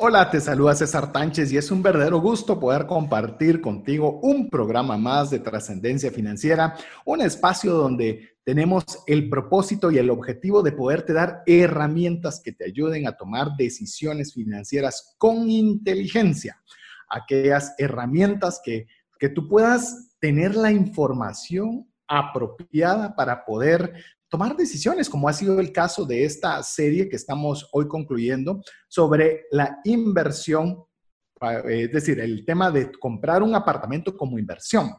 Hola, te saluda César Tánchez y es un verdadero gusto poder compartir contigo un programa más de trascendencia financiera, un espacio donde tenemos el propósito y el objetivo de poderte dar herramientas que te ayuden a tomar decisiones financieras con inteligencia, aquellas herramientas que, que tú puedas tener la información apropiada para poder tomar decisiones, como ha sido el caso de esta serie que estamos hoy concluyendo sobre la inversión, eh, es decir, el tema de comprar un apartamento como inversión.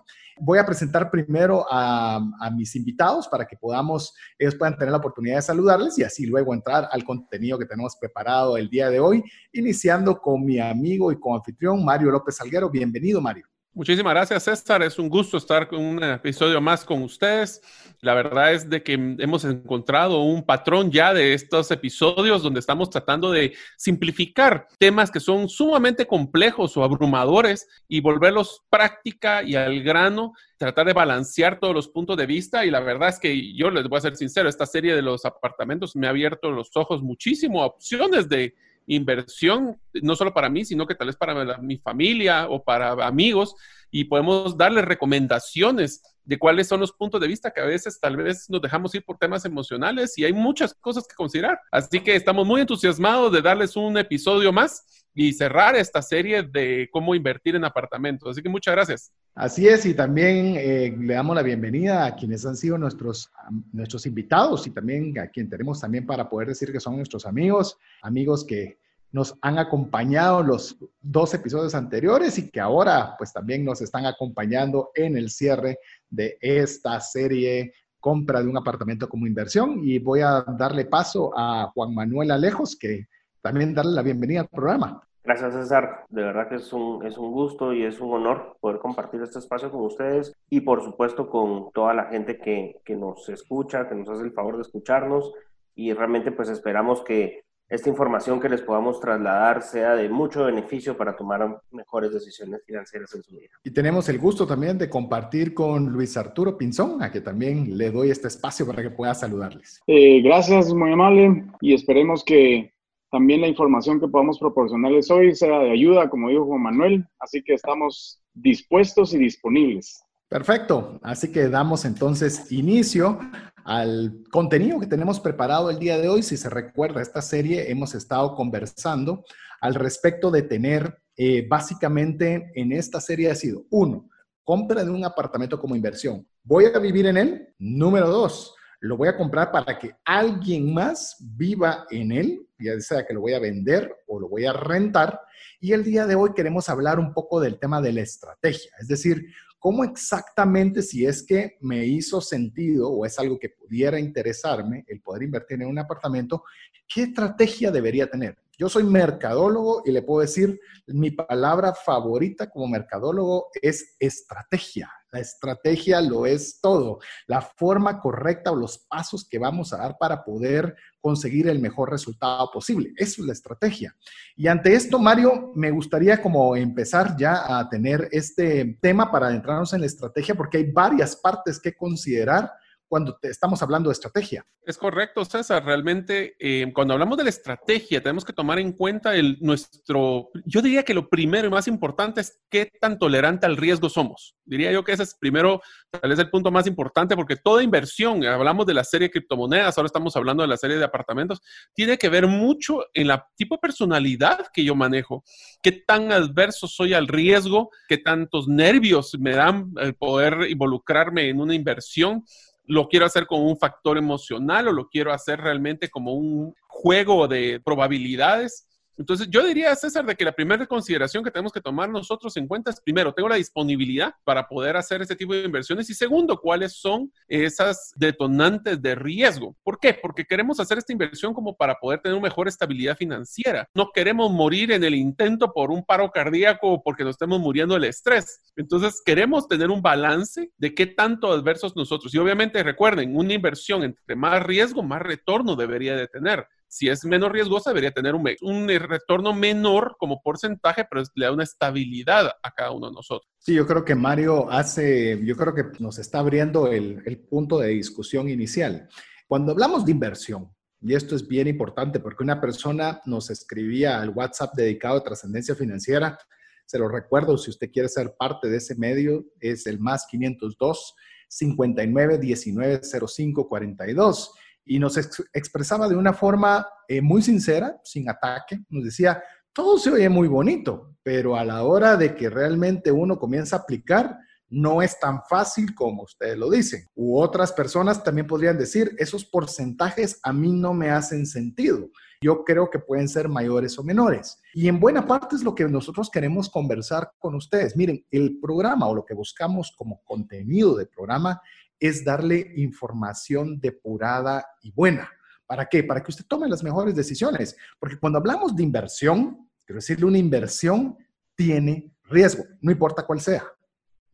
Voy a presentar primero a, mis invitados para que podamos, ellos puedan tener la oportunidad de saludarles y así luego entrar al contenido que tenemos preparado el día de hoy, iniciando con mi amigo y co-anfitrión Mario López Salguero. Bienvenido, Mario. Muchísimas gracias, César. Es un gusto estar con un episodio más con ustedes. La verdad es de que hemos encontrado un patrón ya de estos episodios donde estamos tratando de simplificar temas que son sumamente complejos o abrumadores y volverlos práctica y al grano, tratar de balancear todos los puntos de vista. Y la verdad es que yo les voy a ser sincero, esta serie de los apartamentos me ha abierto los ojos muchísimo a opciones de inversión, no solo para mí, sino que tal vez para mi familia o para amigos, y podemos darles recomendaciones de cuáles son los puntos de vista que a veces tal vez nos dejamos ir por temas emocionales y hay muchas cosas que considerar. Así que estamos muy entusiasmados de darles un episodio más y cerrar esta serie de cómo invertir en apartamentos. Así que muchas gracias. Así es, y también eh, le damos la bienvenida a quienes han sido nuestros, nuestros invitados y también a quien tenemos también para poder decir que son nuestros amigos, amigos que nos han acompañado los dos episodios anteriores y que ahora pues también nos están acompañando en el cierre de esta serie compra de un apartamento como inversión y voy a darle paso a Juan Manuel Alejos que también darle la bienvenida al programa. Gracias César, de verdad que es un, es un gusto y es un honor poder compartir este espacio con ustedes y por supuesto con toda la gente que, que nos escucha, que nos hace el favor de escucharnos y realmente pues esperamos que esta información que les podamos trasladar sea de mucho beneficio para tomar mejores decisiones financieras en su vida. Y tenemos el gusto también de compartir con Luis Arturo Pinzón, a que también le doy este espacio para que pueda saludarles. Eh, gracias, muy amable, y esperemos que también la información que podamos proporcionarles hoy sea de ayuda, como dijo Juan Manuel, así que estamos dispuestos y disponibles. Perfecto, así que damos entonces inicio al contenido que tenemos preparado el día de hoy. Si se recuerda, esta serie hemos estado conversando al respecto de tener, eh, básicamente en esta serie ha sido, uno, compra de un apartamento como inversión. ¿Voy a vivir en él? Número dos, lo voy a comprar para que alguien más viva en él, ya sea que lo voy a vender o lo voy a rentar. Y el día de hoy queremos hablar un poco del tema de la estrategia, es decir, ¿Cómo exactamente, si es que me hizo sentido o es algo que pudiera interesarme, el poder invertir en un apartamento, qué estrategia debería tener? Yo soy mercadólogo y le puedo decir, mi palabra favorita como mercadólogo es estrategia. La estrategia lo es todo, la forma correcta o los pasos que vamos a dar para poder conseguir el mejor resultado posible. Eso es la estrategia. Y ante esto, Mario, me gustaría como empezar ya a tener este tema para adentrarnos en la estrategia, porque hay varias partes que considerar cuando estamos hablando de estrategia. Es correcto, César. Realmente, eh, cuando hablamos de la estrategia, tenemos que tomar en cuenta el, nuestro, yo diría que lo primero y más importante es qué tan tolerante al riesgo somos. Diría yo que ese es primero, tal vez el punto más importante, porque toda inversión, hablamos de la serie de criptomonedas, ahora estamos hablando de la serie de apartamentos, tiene que ver mucho en la tipo de personalidad que yo manejo, qué tan adverso soy al riesgo, qué tantos nervios me dan el poder involucrarme en una inversión lo quiero hacer con un factor emocional o lo quiero hacer realmente como un juego de probabilidades. Entonces, yo diría, César, de que la primera consideración que tenemos que tomar nosotros en cuenta es, primero, tengo la disponibilidad para poder hacer este tipo de inversiones y segundo, cuáles son esas detonantes de riesgo. ¿Por qué? Porque queremos hacer esta inversión como para poder tener una mejor estabilidad financiera. No queremos morir en el intento por un paro cardíaco o porque nos estemos muriendo del estrés. Entonces, queremos tener un balance de qué tanto adversos nosotros. Y obviamente, recuerden, una inversión entre más riesgo, más retorno debería de tener. Si es menos riesgosa, debería tener un, un retorno menor como porcentaje, pero le da una estabilidad a cada uno de nosotros. Sí, yo creo que Mario hace, yo creo que nos está abriendo el, el punto de discusión inicial. Cuando hablamos de inversión, y esto es bien importante porque una persona nos escribía al WhatsApp dedicado a trascendencia financiera. Se lo recuerdo, si usted quiere ser parte de ese medio, es el más 502 59 19 05 42. Y nos expresaba de una forma eh, muy sincera, sin ataque. Nos decía, todo se oye muy bonito, pero a la hora de que realmente uno comienza a aplicar, no es tan fácil como ustedes lo dicen. U otras personas también podrían decir, esos porcentajes a mí no me hacen sentido. Yo creo que pueden ser mayores o menores. Y en buena parte es lo que nosotros queremos conversar con ustedes. Miren, el programa o lo que buscamos como contenido de programa es darle información depurada y buena. ¿Para qué? Para que usted tome las mejores decisiones. Porque cuando hablamos de inversión, quiero decirle, una inversión tiene riesgo, no importa cuál sea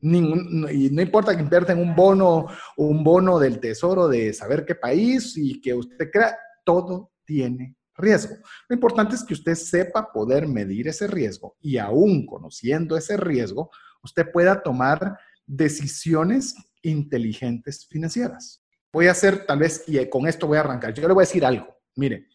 y no importa que invierta en un bono, un bono del tesoro de saber qué país y que usted crea, todo tiene riesgo. Lo importante es que usted sepa poder medir ese riesgo y aún conociendo ese riesgo, usted pueda tomar decisiones inteligentes financieras. Voy a hacer tal vez, y con esto voy a arrancar, yo le voy a decir algo. Mire,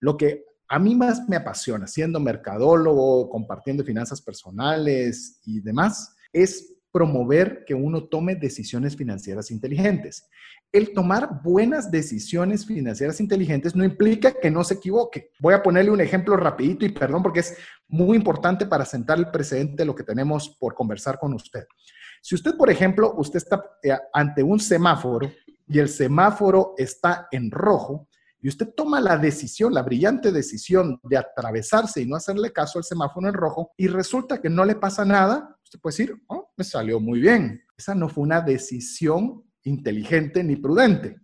lo que a mí más me apasiona, siendo mercadólogo, compartiendo finanzas personales y demás, es promover que uno tome decisiones financieras inteligentes. El tomar buenas decisiones financieras inteligentes no implica que no se equivoque. Voy a ponerle un ejemplo rapidito y perdón porque es muy importante para sentar el precedente de lo que tenemos por conversar con usted. Si usted, por ejemplo, usted está eh, ante un semáforo y el semáforo está en rojo, y usted toma la decisión, la brillante decisión de atravesarse y no hacerle caso al semáforo en rojo, y resulta que no le pasa nada, usted puede decir, oh, me salió muy bien. Esa no fue una decisión inteligente ni prudente.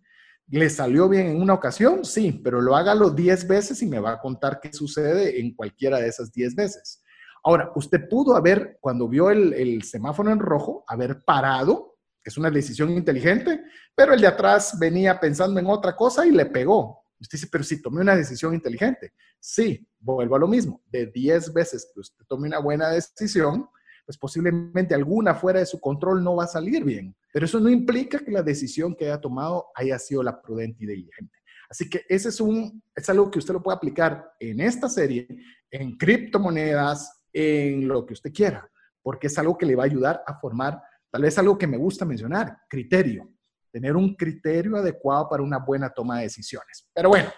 ¿Le salió bien en una ocasión? Sí, pero lo hágalo 10 veces y me va a contar qué sucede en cualquiera de esas 10 veces. Ahora, usted pudo haber, cuando vio el, semáforo en rojo, haber parado, es una decisión inteligente, pero el de atrás venía pensando en otra cosa y le pegó. Usted dice, pero si tomé una decisión inteligente. Sí, vuelvo a lo mismo. De 10 veces que usted tome una buena decisión, pues posiblemente alguna fuera de su control no va a salir bien. Pero eso no implica que la decisión que haya tomado haya sido la prudente y diligente. Así que ese es, un, es algo que usted lo puede aplicar en esta serie, en criptomonedas, en lo que usted quiera, porque es algo que le va a ayudar a formar, tal vez algo que me gusta mencionar, criterio tener un criterio adecuado para una buena toma de decisiones. Pero bueno,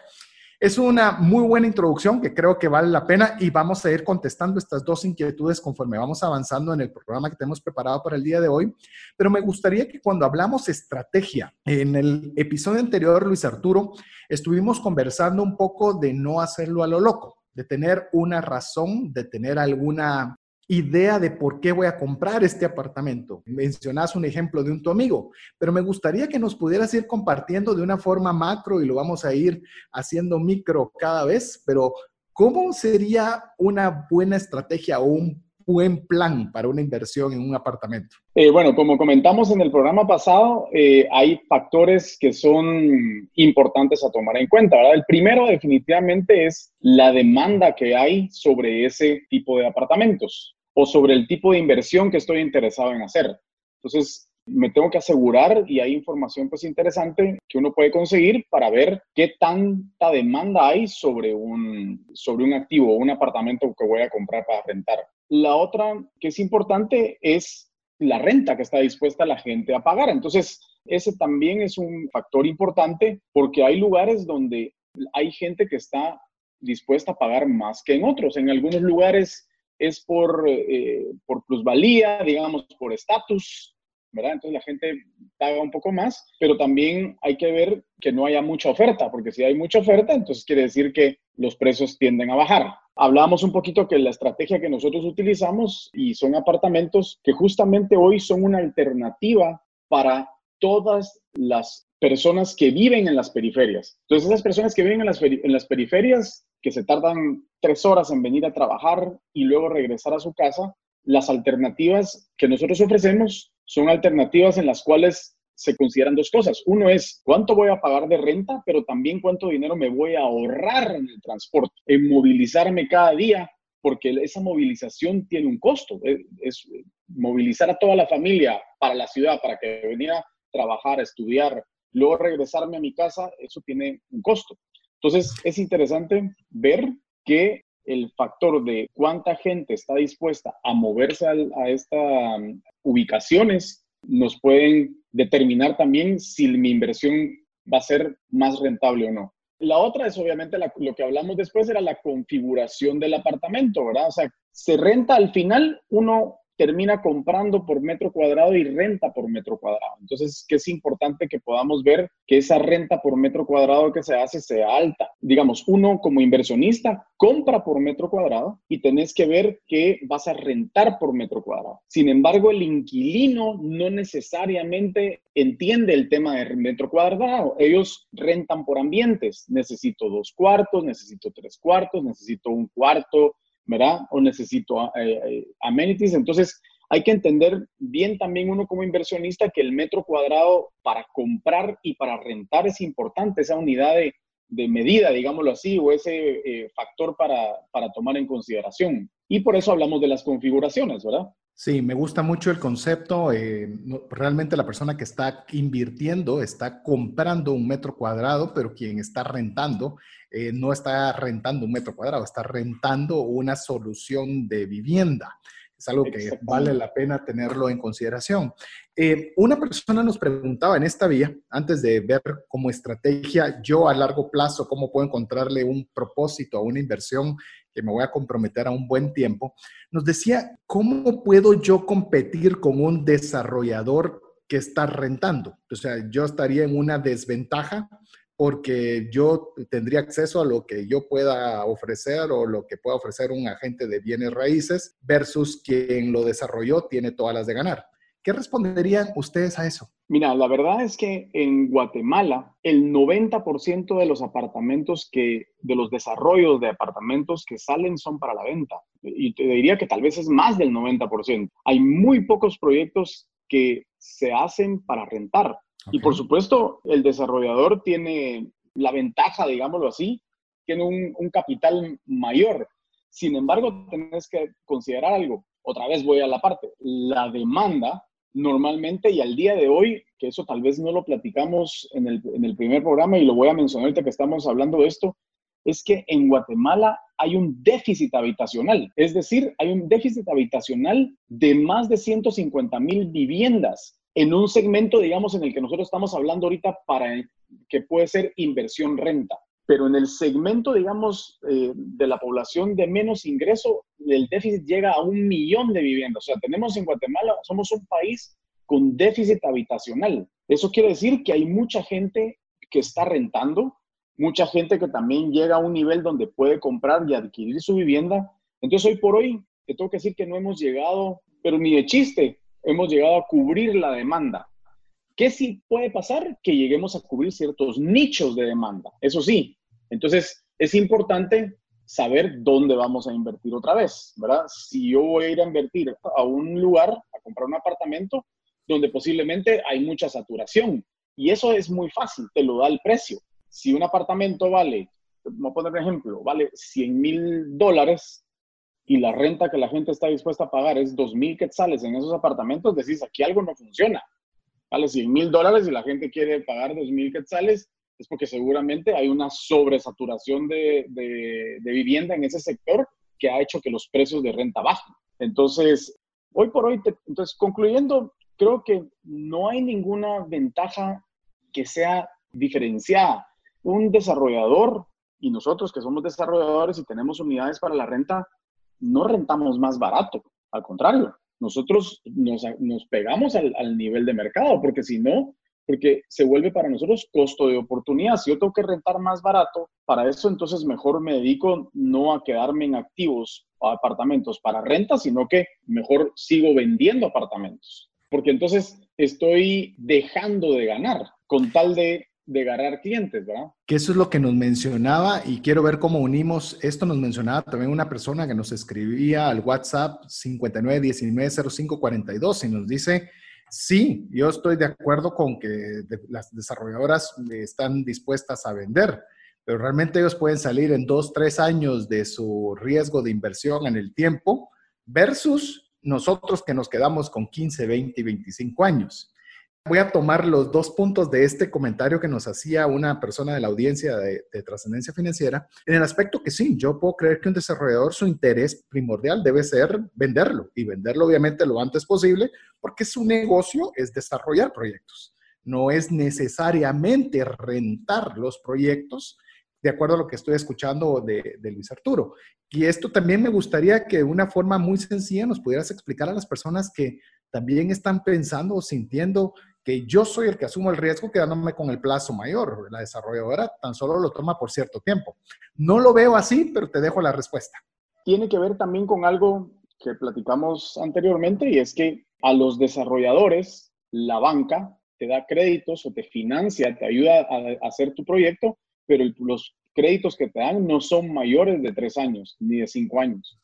es una muy buena introducción que creo que vale la pena y vamos a ir contestando estas dos inquietudes conforme vamos avanzando en el programa que tenemos preparado para el día de hoy. Pero me gustaría que cuando hablamos estrategia, en el episodio anterior, Luis Arturo, estuvimos conversando un poco de no hacerlo a lo loco de tener una razón, de tener alguna idea de por qué voy a comprar este apartamento. Mencionas un ejemplo de un tu amigo, pero me gustaría que nos pudieras ir compartiendo de una forma macro y lo vamos a ir haciendo micro cada vez, pero ¿cómo sería una buena estrategia o un buen plan para una inversión en un apartamento? Eh, bueno, como comentamos en el programa pasado, eh, hay factores que son importantes a tomar en cuenta. El primero definitivamente es la demanda que hay sobre ese tipo de apartamentos o sobre el tipo de inversión que estoy interesado en hacer. Entonces, me tengo que asegurar y hay información pues interesante que uno puede conseguir para ver qué tanta demanda hay sobre un, sobre un activo o un apartamento que voy a comprar para rentar. La otra que es importante es la renta que está dispuesta la gente a pagar. Entonces, ese también es un factor importante porque hay lugares donde hay gente que está dispuesta a pagar más que en otros. En algunos lugares es por, eh, por plusvalía, digamos, por estatus, Entonces la gente paga un poco más, pero también hay que ver que no haya mucha oferta, porque si hay mucha oferta, entonces quiere decir que los precios tienden a bajar. Hablamos un poquito que la estrategia que nosotros utilizamos y son apartamentos que justamente hoy son una alternativa para todas las personas que viven en las periferias. Entonces, esas personas que viven en las periferias, que se tardan tres horas en venir a trabajar y luego regresar a su casa, las alternativas que nosotros ofrecemos son alternativas en las cuales se consideran dos cosas. Uno es cuánto voy a pagar de renta, pero también cuánto dinero me voy a ahorrar en el transporte, en movilizarme cada día, porque esa movilización tiene un costo. Es, movilizar a toda la familia para la ciudad, para que venga a trabajar, a estudiar, luego regresarme a mi casa, eso tiene un costo. Entonces, es interesante ver que el factor de cuánta gente está dispuesta a moverse a, estas um, ubicaciones nos pueden determinar también si mi inversión va a ser más rentable o no. La otra es obviamente lo que hablamos después era la configuración del apartamento, ¿verdad? O sea, se renta al final, uno termina comprando por metro cuadrado y renta por metro cuadrado. Entonces, que es importante que podamos ver que esa renta por metro cuadrado que se hace sea alta. Digamos, uno como inversionista compra por metro cuadrado y tenés que ver que vas a rentar por metro cuadrado. Sin embargo, el inquilino no necesariamente entiende el tema de metro cuadrado. Ellos rentan por ambientes. Necesito dos cuartos, necesito tres cuartos, necesito un cuarto ¿verdad? O necesito eh, eh, amenities. Entonces, hay que entender bien también uno como inversionista que el metro cuadrado para comprar y para rentar es importante, esa unidad de, medida, digámoslo así, o ese eh, factor para, tomar en consideración. Y por eso hablamos de las configuraciones, ¿verdad? Sí, me gusta mucho el concepto. realmente la persona que está invirtiendo está comprando un metro cuadrado, pero quien está rentando eh, no está rentando un metro cuadrado, está rentando una solución de vivienda. Es algo que vale la pena tenerlo en consideración. Eh, una persona nos preguntaba en esta vía, antes de ver como estrategia, yo a largo plazo, cómo puedo encontrarle un propósito a una inversión que me voy a comprometer a un buen tiempo, nos decía, ¿cómo puedo yo competir con un desarrollador que está rentando? O sea, yo estaría en una desventaja porque yo tendría acceso a lo que yo pueda ofrecer o lo que pueda ofrecer un agente de bienes raíces versus quien lo desarrolló tiene todas las de ganar. ¿Qué responderían ustedes a eso? Mira, la verdad es que en Guatemala el 90% de los apartamentos que, de los desarrollos de apartamentos que salen son para la venta. Y te diría que tal vez es más del 90%. Hay muy pocos proyectos que se hacen para rentar. Y por supuesto, el desarrollador tiene la ventaja, digámoslo así, tiene un, capital mayor. Sin embargo, tenés que considerar algo. Otra vez voy a la parte. La demanda normalmente y al día de hoy, que eso tal vez no lo platicamos en el, en el primer programa y lo voy a mencionar ahorita que estamos hablando de esto, es que en Guatemala hay un déficit habitacional. Es decir, hay un déficit habitacional de más de 150 mil viviendas en un segmento, digamos, en el que nosotros estamos hablando ahorita para que puede ser inversión renta. Pero en el segmento, digamos, eh, de la población de menos ingreso, el déficit llega a un millón de viviendas. O sea, tenemos en Guatemala, somos un país con déficit habitacional. Eso quiere decir que hay mucha gente que está rentando, mucha gente que también llega a un nivel donde puede comprar y adquirir su vivienda. Entonces, hoy por hoy, te tengo que decir que no hemos llegado, pero ni de chiste, hemos llegado a cubrir la demanda. ¿Qué sí puede pasar? Que lleguemos a cubrir ciertos nichos de demanda. Eso sí. Entonces, es importante saber dónde vamos a invertir otra vez, ¿verdad? Si yo voy a ir a invertir a un lugar, a comprar un apartamento, donde posiblemente hay mucha saturación. Y eso es muy fácil, te lo da el precio. Si un apartamento vale, vamos a poner un ejemplo, vale 100 mil dólares, y la renta que la gente está dispuesta a pagar es 2.000 quetzales en esos apartamentos, decís, aquí algo no funciona. Vale 100 mil dólares y la gente quiere pagar 2.000 quetzales, es porque seguramente hay una sobresaturación de, de, de, vivienda en ese sector que ha hecho que los precios de renta bajen. Entonces, hoy por hoy, entonces concluyendo, creo que no hay ninguna ventaja que sea diferenciada. Un desarrollador y nosotros que somos desarrolladores y tenemos unidades para la renta, no rentamos más barato, al contrario, nosotros nos, pegamos al, nivel de mercado, porque si no, porque se vuelve para nosotros costo de oportunidad. Si yo tengo que rentar más barato, para eso entonces mejor me dedico no a quedarme en activos o apartamentos para renta, sino que mejor sigo vendiendo apartamentos. Porque entonces estoy dejando de ganar con tal de de ganar clientes, ¿verdad? Que eso es lo que nos mencionaba y quiero ver cómo unimos. Esto nos mencionaba también una persona que nos escribía al WhatsApp 59190542 y nos dice, Sí, yo estoy de acuerdo con que las desarrolladoras están dispuestas a vender, pero realmente ellos pueden salir en dos, tres años de su riesgo de inversión en el tiempo versus nosotros que nos quedamos con 15, 20 y 25 años. Voy a tomar los dos puntos de este comentario que nos hacía una persona de la audiencia de, trascendencia financiera, en el aspecto que sí, yo puedo creer que un desarrollador, su interés primordial debe ser venderlo y venderlo obviamente lo antes posible, porque su negocio es desarrollar proyectos. No es necesariamente rentar los proyectos, de acuerdo a lo que estoy escuchando de, de, Luis Arturo. Y esto también me gustaría que de una forma muy sencilla nos pudieras explicar a las personas que también están pensando o sintiendo que yo soy el que asumo el riesgo quedándome con el plazo mayor. La desarrolladora tan solo lo toma por cierto tiempo. No lo veo así, pero te dejo la respuesta. Tiene que ver también con algo que platicamos anteriormente y es que a los desarrolladores la banca te da créditos o te financia, te ayuda a hacer tu proyecto, pero los créditos que te dan no son mayores de tres años ni de cinco años.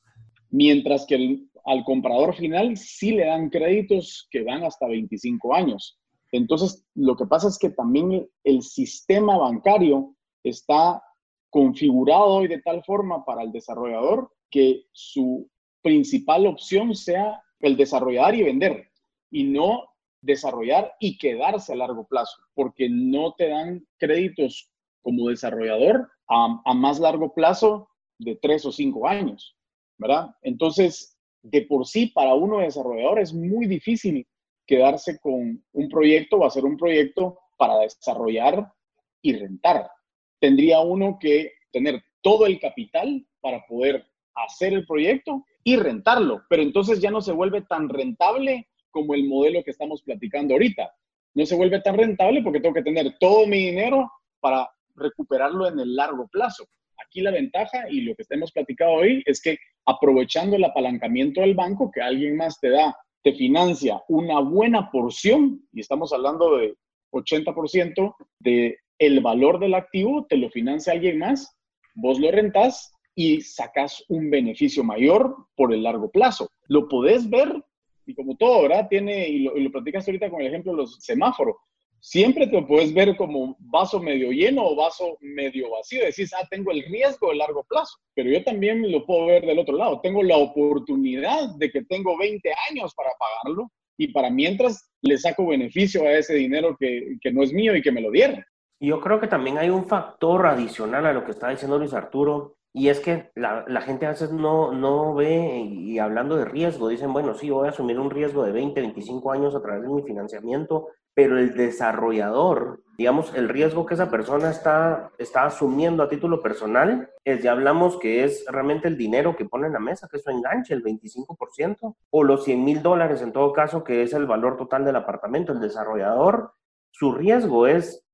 Mientras que al comprador final sí le dan créditos que van hasta 25 años. Entonces, lo que pasa es que también el sistema bancario está configurado hoy de tal forma para el desarrollador que su principal opción sea el desarrollar y vender y no desarrollar y quedarse a largo plazo, porque no te dan créditos como desarrollador a, más largo plazo de tres o cinco años, ¿verdad? Entonces, de por sí, para uno desarrollador es muy difícil quedarse con un proyecto o hacer un proyecto para desarrollar y rentar. Tendría uno que tener todo el capital para poder hacer el proyecto y rentarlo, pero entonces ya no se vuelve tan rentable como el modelo que estamos platicando ahorita. No se vuelve tan rentable porque tengo que tener todo mi dinero para recuperarlo en el largo plazo. Aquí la ventaja y lo que hemos platicado hoy es que aprovechando el apalancamiento del banco, que alguien más te da te financia una buena porción, y estamos hablando de 80% de valor del activo, te lo financia alguien más, vos lo rentás y sacas un beneficio mayor por el largo plazo. Lo podés ver, y como todo, ¿verdad? Tiene, y lo, y lo ahorita con el ejemplo de los semáforos, siempre te puedes ver como vaso medio lleno o vaso medio vacío. Decís, ah, tengo el riesgo de largo plazo, pero yo también lo puedo ver del otro lado. Tengo la oportunidad de que tengo 20 años para pagarlo y para mientras le saco beneficio a ese dinero que, que no es mío y que me lo dieron. Yo creo que también hay un factor adicional a lo que está diciendo Luis Arturo, y es que la, la, gente a veces no, no ve, y hablando de riesgo, dicen, bueno, sí, voy a asumir un riesgo de 20, 25 años a través de mi financiamiento, pero el desarrollador, digamos, el riesgo que esa persona está, está asumiendo a título personal, es, ya hablamos que es realmente el dinero que pone en la mesa, que eso enganche el 25%, o los 100 mil dólares en todo caso, que es el valor total del apartamento. El desarrollador, su riesgo es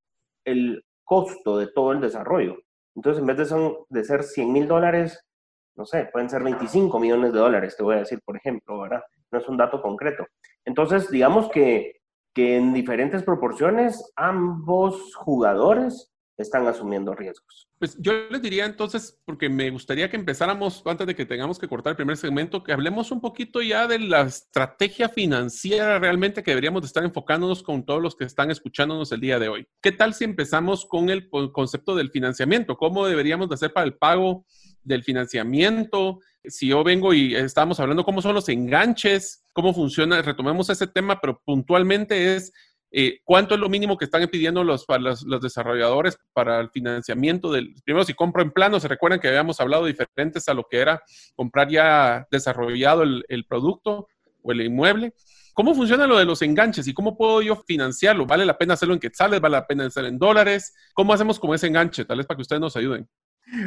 el costo de todo el desarrollo. Entonces, en vez de, son, de ser 100 mil dólares, no sé, pueden ser 25 millones de dólares, te voy a decir, por ejemplo, ¿verdad? No es un dato concreto. Entonces, digamos que que en diferentes proporciones ambos jugadores están asumiendo riesgos. Pues yo les diría entonces, porque me gustaría que empezáramos, antes de que tengamos que cortar el primer segmento, que hablemos un poquito ya de la estrategia financiera realmente que deberíamos de estar enfocándonos con todos los que están escuchándonos el día de hoy. ¿Qué tal si empezamos con el concepto del financiamiento? ¿Cómo deberíamos de hacer para el pago del financiamiento? Si yo vengo y estamos hablando cómo son los enganches, cómo funciona, retomemos ese tema, pero puntualmente es eh, cuánto es lo mínimo que están pidiendo los, los, desarrolladores para el financiamiento del, primero si compro en plano, se recuerdan que habíamos hablado diferentes a lo que era comprar ya desarrollado el, el producto o el inmueble. ¿Cómo funciona lo de los enganches y cómo puedo yo financiarlo? ¿Vale la pena hacerlo en quetzales? ¿Vale la pena hacerlo en dólares? ¿Cómo hacemos con ese enganche? Tal vez para que ustedes nos ayuden.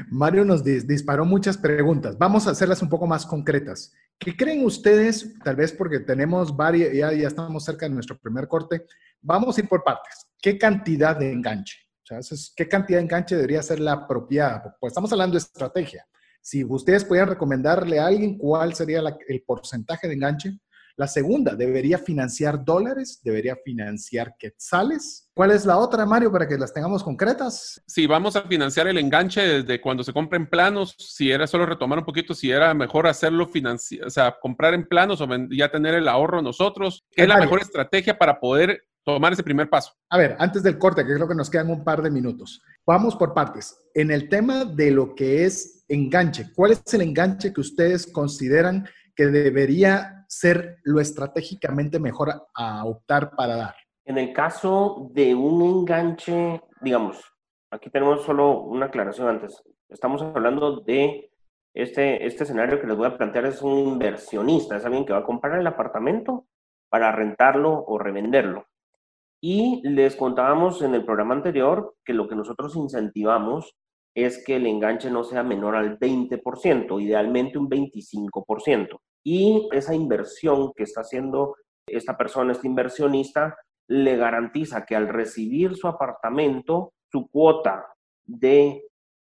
Mario nos disparó muchas preguntas. Vamos a hacerlas un poco más concretas. ¿Qué creen ustedes? Tal vez porque tenemos varias, ya, ya estamos cerca de nuestro primer corte. Vamos a ir por partes. ¿Qué cantidad de enganche? O sea, ¿Qué cantidad de enganche debería ser la apropiada? Pues estamos hablando de estrategia. Si ustedes pudieran recomendarle a alguien cuál sería el porcentaje de enganche, La segunda, ¿debería financiar dólares? ¿Debería financiar quetzales? ¿Cuál es la otra, Mario, para que las tengamos concretas? Si vamos a financiar el enganche desde cuando se compren planos, si era solo retomar un poquito, si era mejor hacerlo financiar, o sea, comprar en planos o ya tener el ahorro nosotros, ¿qué es la mejor estrategia para poder tomar ese primer paso? A ver, antes del corte, que es lo que nos quedan un par de minutos. Vamos por partes. En el tema de lo que es enganche, ¿cuál es el enganche que ustedes consideran que debería ser lo estratégicamente mejor a, optar para dar? En el caso de un enganche, digamos, aquí tenemos solo una aclaración antes. Estamos hablando de este, este escenario que les voy a plantear es un inversionista, es alguien que va a comprar el apartamento para rentarlo o revenderlo. Y les contábamos en el programa anterior que lo que nosotros incentivamos es que el enganche no sea menor al 20%, idealmente un 25%. Y esa inversión que está haciendo esta persona, este inversionista, le garantiza que al recibir su apartamento, su cuota de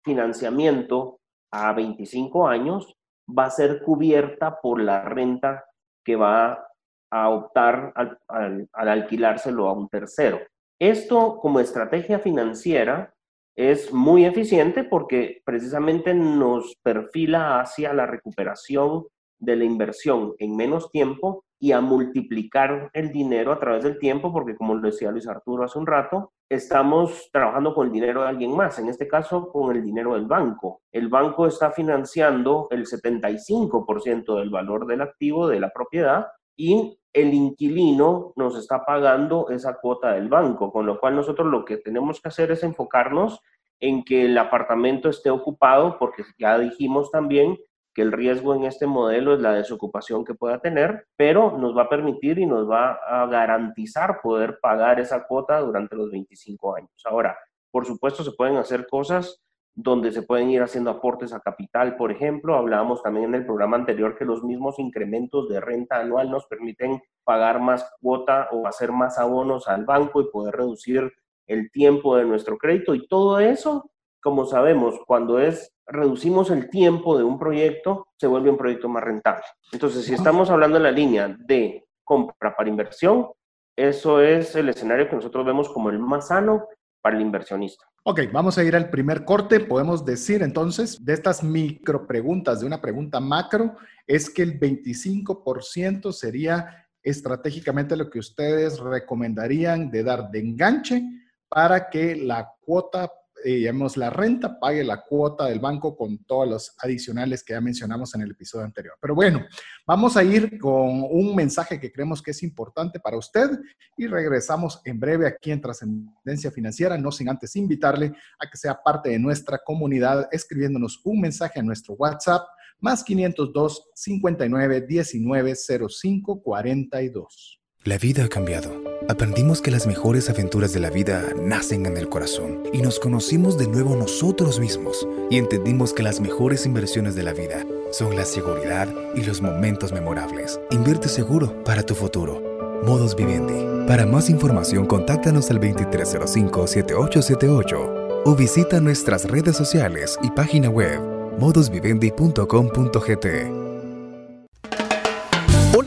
financiamiento a 25 años va a ser cubierta por la renta que va a optar al, al, alquilárselo a un tercero. Esto como estrategia financiera es muy eficiente porque precisamente nos perfila hacia la recuperación de la inversión en menos tiempo y a multiplicar el dinero a través del tiempo, porque como lo decía Luis Arturo hace un rato, estamos trabajando con el dinero de alguien más, en este caso con el dinero del banco. El banco está financiando el 75% del valor del activo de la propiedad y el inquilino nos está pagando esa cuota del banco, con lo cual nosotros lo que tenemos que hacer es enfocarnos en que el apartamento esté ocupado, porque ya dijimos también que el riesgo en este modelo es la desocupación que pueda tener, pero nos va a permitir y nos va a garantizar poder pagar esa cuota durante los 25 años. Ahora, por supuesto, se pueden hacer cosas donde se pueden ir haciendo aportes a capital, por ejemplo. Hablábamos también en el programa anterior que los mismos incrementos de renta anual nos permiten pagar más cuota o hacer más abonos al banco y poder reducir el tiempo de nuestro crédito. Y todo eso, como sabemos, cuando es reducimos el tiempo de un proyecto, se vuelve un proyecto más rentable. Entonces, si estamos hablando en la línea de compra para inversión, eso es el escenario que nosotros vemos como el más sano para el inversionista. Ok, vamos a ir al primer corte. Podemos decir entonces de estas micro preguntas, de una pregunta macro, es que el 25% sería estratégicamente lo que ustedes recomendarían de dar de enganche para que la cuota eh, la renta, pague la cuota del banco con todos los adicionales que ya mencionamos en el episodio anterior. Pero bueno, vamos a ir con un mensaje que creemos que es importante para usted y regresamos en breve aquí en Trascendencia Financiera, no sin antes invitarle a que sea parte de nuestra comunidad escribiéndonos un mensaje a nuestro WhatsApp más 502 59 19 05 42. La vida ha cambiado. Aprendimos que las mejores aventuras de la vida nacen en el corazón y nos conocimos de nuevo nosotros mismos y entendimos que las mejores inversiones de la vida son la seguridad y los momentos memorables. Invierte seguro para tu futuro. Modos Vivendi. Para más información, contáctanos al 2305-7878 o visita nuestras redes sociales y página web modosvivendi.com.gt.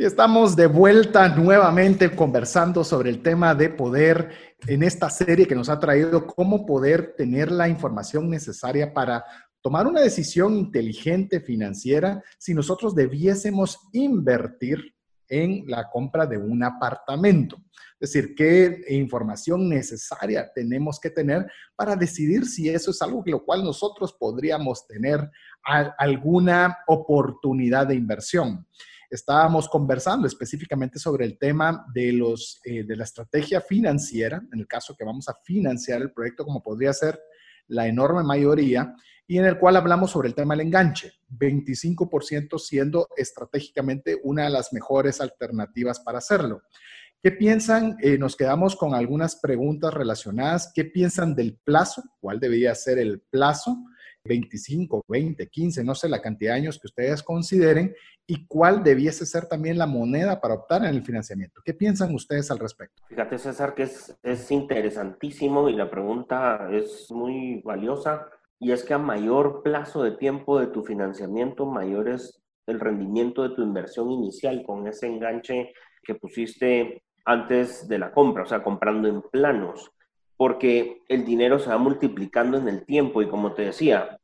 Y estamos de vuelta nuevamente conversando sobre el tema de poder en esta serie que nos ha traído cómo poder tener la información necesaria para tomar una decisión inteligente financiera si nosotros debiésemos invertir en la compra de un apartamento. Es decir, qué información necesaria tenemos que tener para decidir si eso es algo que lo cual nosotros podríamos tener alguna oportunidad de inversión. Estábamos conversando específicamente sobre el tema de, los, eh, de la estrategia financiera, en el caso que vamos a financiar el proyecto, como podría ser la enorme mayoría, y en el cual hablamos sobre el tema del enganche, 25% siendo estratégicamente una de las mejores alternativas para hacerlo. ¿Qué piensan? Eh, nos quedamos con algunas preguntas relacionadas. ¿Qué piensan del plazo? ¿Cuál debería ser el plazo? 25, 20, 15, no sé la cantidad de años que ustedes consideren y cuál debiese ser también la moneda para optar en el financiamiento. ¿Qué piensan ustedes al respecto? Fíjate, César, que es, es interesantísimo y la pregunta es muy valiosa y es que a mayor plazo de tiempo de tu financiamiento, mayor es el rendimiento de tu inversión inicial con ese enganche que pusiste antes de la compra, o sea, comprando en planos porque el dinero se va multiplicando en el tiempo y como te decía,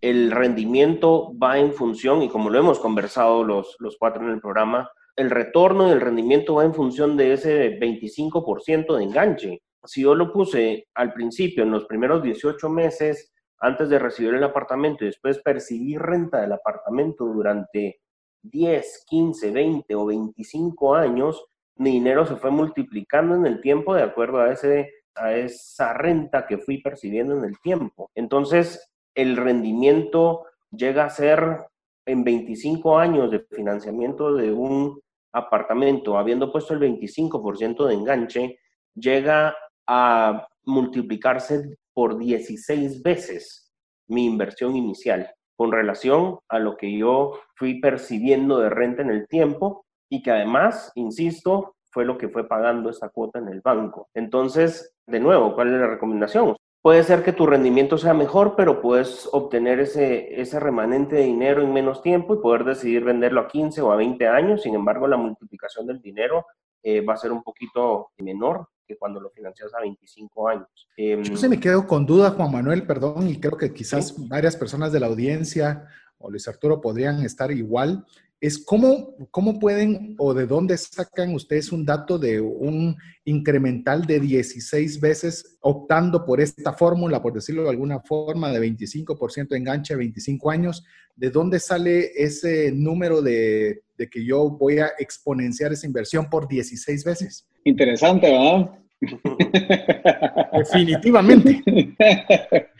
el rendimiento va en función, y como lo hemos conversado los, los cuatro en el programa, el retorno y el rendimiento va en función de ese 25% de enganche. Si yo lo puse al principio, en los primeros 18 meses, antes de recibir el apartamento y después percibir renta del apartamento durante 10, 15, 20 o 25 años, mi dinero se fue multiplicando en el tiempo de acuerdo a ese a esa renta que fui percibiendo en el tiempo. Entonces, el rendimiento llega a ser en 25 años de financiamiento de un apartamento, habiendo puesto el 25% de enganche, llega a multiplicarse por 16 veces mi inversión inicial con relación a lo que yo fui percibiendo de renta en el tiempo y que además, insisto, fue lo que fue pagando esa cuota en el banco. Entonces, de nuevo, ¿cuál es la recomendación? Puede ser que tu rendimiento sea mejor, pero puedes obtener ese, ese remanente de dinero en menos tiempo y poder decidir venderlo a 15 o a 20 años. Sin embargo, la multiplicación del dinero eh, va a ser un poquito menor que cuando lo financias a 25 años. Em, Yo se me quedo con duda, Juan Manuel, perdón, y creo que quizás varias personas de la audiencia o Luis Arturo podrían estar igual es cómo, cómo pueden o de dónde sacan ustedes un dato de un incremental de 16 veces optando por esta fórmula, por decirlo de alguna forma, de 25% enganche a 25 años. ¿De dónde sale ese número de, de que yo voy a exponenciar esa inversión por 16 veces? Interesante, ¿verdad? Definitivamente.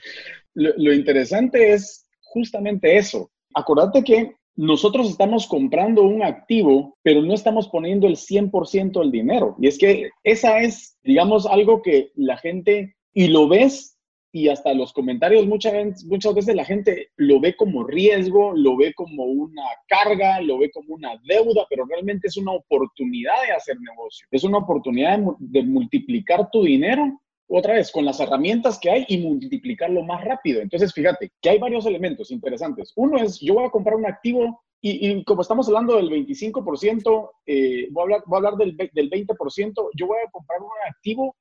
lo, lo interesante es justamente eso. Acordate que nosotros estamos comprando un activo, pero no estamos poniendo el 100% del dinero. Y es que esa es, digamos, algo que la gente, y lo ves, y hasta los comentarios muchas, muchas veces la gente lo ve como riesgo, lo ve como una carga, lo ve como una deuda, pero realmente es una oportunidad de hacer negocio. Es una oportunidad de, de multiplicar tu dinero otra vez, con las herramientas que hay y multiplicarlo más rápido. Entonces, fíjate que hay varios elementos interesantes. Uno es, yo voy a comprar un activo y, como estamos hablando del 25%, eh, voy, a hablar, voy a hablar del, del 20%, yo voy a comprar un activo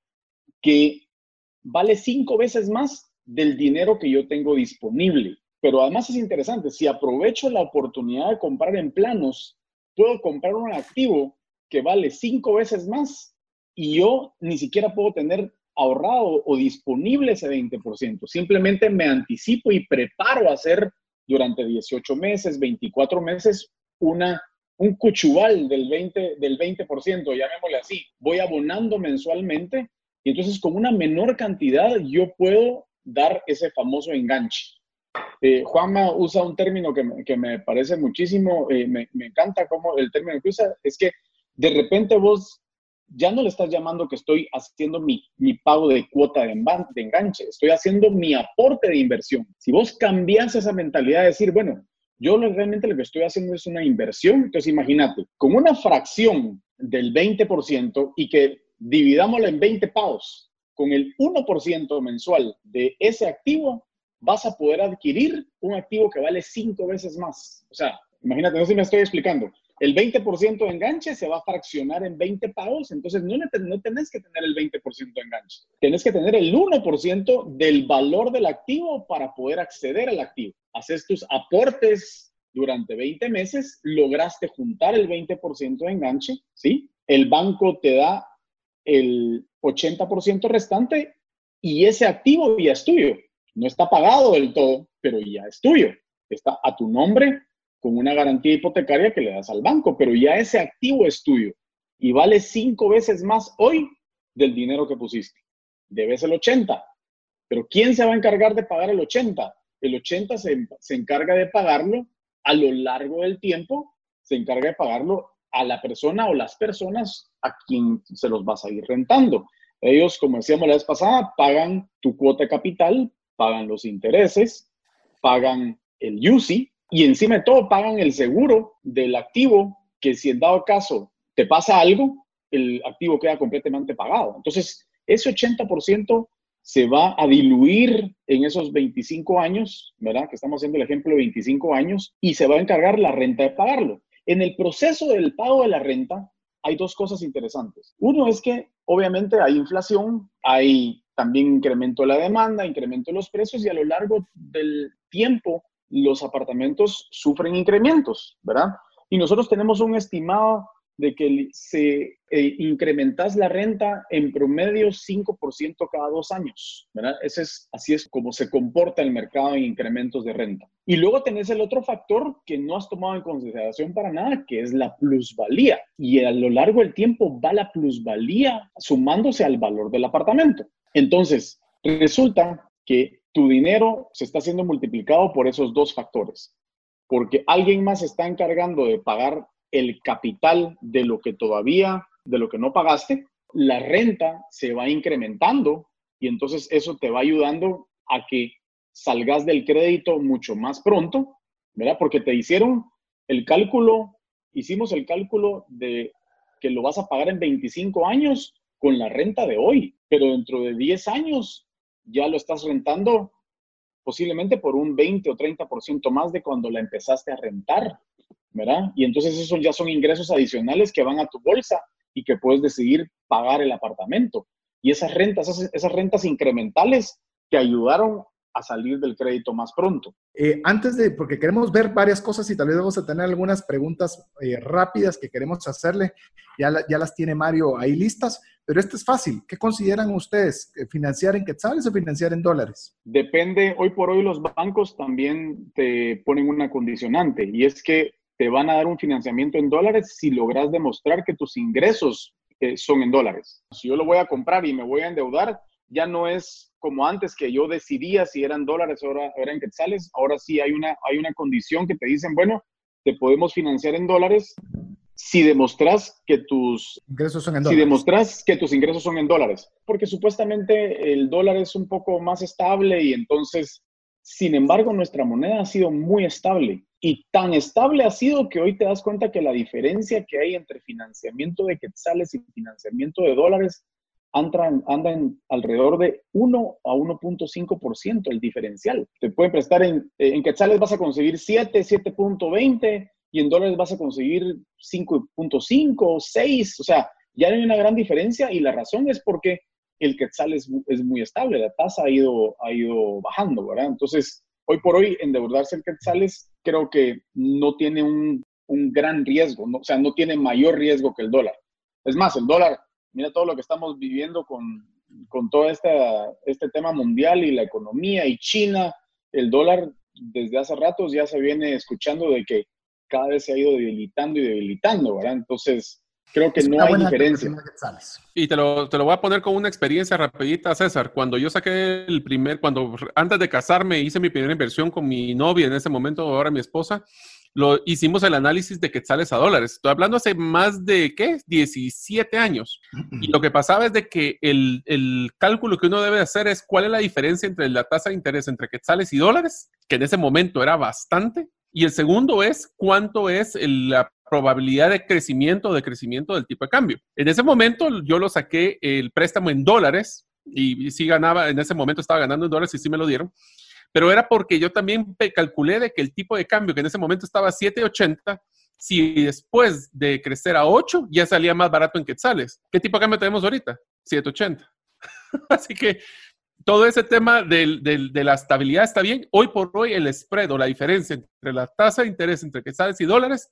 que vale cinco veces más del dinero que yo tengo disponible. Pero además es interesante, si aprovecho la oportunidad de comprar en planos, puedo comprar un activo que vale cinco veces más y yo ni siquiera puedo tener ahorrado o disponible ese 20%. Simplemente me anticipo y preparo a hacer durante 18 meses, 24 meses, una, un cuchubal del 20%, del 20%, llamémosle así. Voy abonando mensualmente y entonces con una menor cantidad yo puedo dar ese famoso enganche. Eh, Juanma usa un término que me, que me parece muchísimo, eh, me, me, encanta como el término que usa, es que de repente vos ya no le estás llamando que estoy haciendo mi, pago de cuota de, de, enganche, estoy haciendo mi aporte de inversión. Si vos cambias esa mentalidad de decir, bueno, yo realmente lo que estoy haciendo es una inversión, entonces imagínate, con una fracción del 20% y que dividámosla en 20 pagos, con el 1% mensual de ese activo, vas a poder adquirir un activo que vale cinco veces más. O sea, imagínate, no sé si me estoy explicando. El 20% de enganche se va a fraccionar en 20 pagos, entonces no, no tenés que tener el 20% de enganche, tenés que tener el 1% del valor del activo para poder acceder al activo. Haces tus aportes durante 20 meses, lograste juntar el 20% de enganche, ¿sí? El banco te da el 80% restante y ese activo ya es tuyo. No está pagado del todo, pero ya es tuyo. Está a tu nombre con una garantía hipotecaria que le das al banco, pero ya ese activo es tuyo y vale cinco veces más hoy del dinero que pusiste. Debes el 80, pero ¿quién se va a encargar de pagar el 80? El 80 se, se encarga de pagarlo a lo largo del tiempo, se encarga de pagarlo a la persona o las personas a quien se los vas a ir rentando. Ellos, como decíamos la vez pasada, pagan tu cuota capital, pagan los intereses, pagan el UCI, y encima de todo pagan el seguro del activo que si en dado caso te pasa algo, el activo queda completamente pagado. Entonces, ese 80% se va a diluir en esos 25 años, ¿verdad? Que estamos haciendo el ejemplo de 25 años, y se va a encargar la renta de pagarlo. En el proceso del pago de la renta hay dos cosas interesantes. Uno es que obviamente hay inflación, hay también incremento de la demanda, incremento de los precios y a lo largo del tiempo los apartamentos sufren incrementos, ¿verdad? Y nosotros tenemos un estimado de que se eh, incrementas la renta en promedio 5% cada dos años, ¿verdad? Ese es, así es como se comporta el mercado en incrementos de renta. Y luego tenés el otro factor que no has tomado en consideración para nada, que es la plusvalía. Y a lo largo del tiempo va la plusvalía sumándose al valor del apartamento. Entonces, resulta que tu dinero se está siendo multiplicado por esos dos factores, porque alguien más está encargando de pagar el capital de lo que todavía, de lo que no pagaste, la renta se va incrementando y entonces eso te va ayudando a que salgas del crédito mucho más pronto, ¿verdad? Porque te hicieron el cálculo, hicimos el cálculo de que lo vas a pagar en 25 años con la renta de hoy, pero dentro de 10 años ya lo estás rentando posiblemente por un 20 o 30% más de cuando la empezaste a rentar, ¿verdad? Y entonces esos ya son ingresos adicionales que van a tu bolsa y que puedes decidir pagar el apartamento. Y esas rentas, esas, rentas incrementales te ayudaron a salir del crédito más pronto. Eh, antes de, porque queremos ver varias cosas y tal vez vamos a tener algunas preguntas eh, rápidas que queremos hacerle, ya, ya las tiene Mario ahí listas, pero esto es fácil. ¿Qué consideran ustedes? ¿Financiar en quetzales o financiar en dólares? Depende, hoy por hoy los bancos también te ponen una condicionante y es que te van a dar un financiamiento en dólares si logras demostrar que tus ingresos eh, son en dólares. Si yo lo voy a comprar y me voy a endeudar, ya no es como antes que yo decidía si eran dólares o ahora eran quetzales. Ahora sí hay una, hay una condición que te dicen, bueno, te podemos financiar en dólares si demostras que tus ingresos son en dólares. Si demostras que tus ingresos son en dólares, porque supuestamente el dólar es un poco más estable y entonces, sin embargo, nuestra moneda ha sido muy estable y tan estable ha sido que hoy te das cuenta que la diferencia que hay entre financiamiento de quetzales y financiamiento de dólares anda en, alrededor de 1 a 1.5% el diferencial. Te pueden prestar en, en quetzales vas a conseguir 7, 7.20 y en dólares vas a conseguir 5.5, 6, o sea, ya hay una gran diferencia y la razón es porque el quetzal es, es muy estable, la tasa ha ido, ha ido bajando, ¿verdad? Entonces, hoy por hoy, endeudarse en quetzales creo que no tiene un, un gran riesgo, ¿no? o sea, no tiene mayor riesgo que el dólar. Es más, el dólar mira todo lo que estamos viviendo con, con todo esta, este tema mundial y la economía y China, el dólar desde hace ratos ya se viene escuchando de que cada vez se ha ido debilitando y debilitando, ¿verdad? Entonces, creo que no hay diferencia. Y te lo, te lo voy a poner con una experiencia rapidita, César. Cuando yo saqué el primer, cuando antes de casarme hice mi primera inversión con mi novia, en ese momento, ahora mi esposa, lo, hicimos el análisis de quetzales a dólares. Estoy hablando hace más de, ¿qué? 17 años. Y lo que pasaba es de que el, el, cálculo que uno debe hacer es cuál es la diferencia entre la tasa de interés entre quetzales y dólares, que en ese momento era bastante. Y el segundo es cuánto es la probabilidad de crecimiento o de crecimiento del tipo de cambio. En ese momento yo lo saqué el préstamo en dólares y, y sí ganaba, en ese momento estaba ganando en dólares y sí me lo dieron pero era porque yo también calculé de que el tipo de cambio que en ese momento estaba a 7.80 si después de crecer a 8 ya salía más barato en quetzales. ¿Qué tipo de cambio tenemos ahorita? 780. Así que todo ese tema de la estabilidad está bien. Hoy por hoy el spread o la diferencia entre la tasa de interés entre quetzales y dólares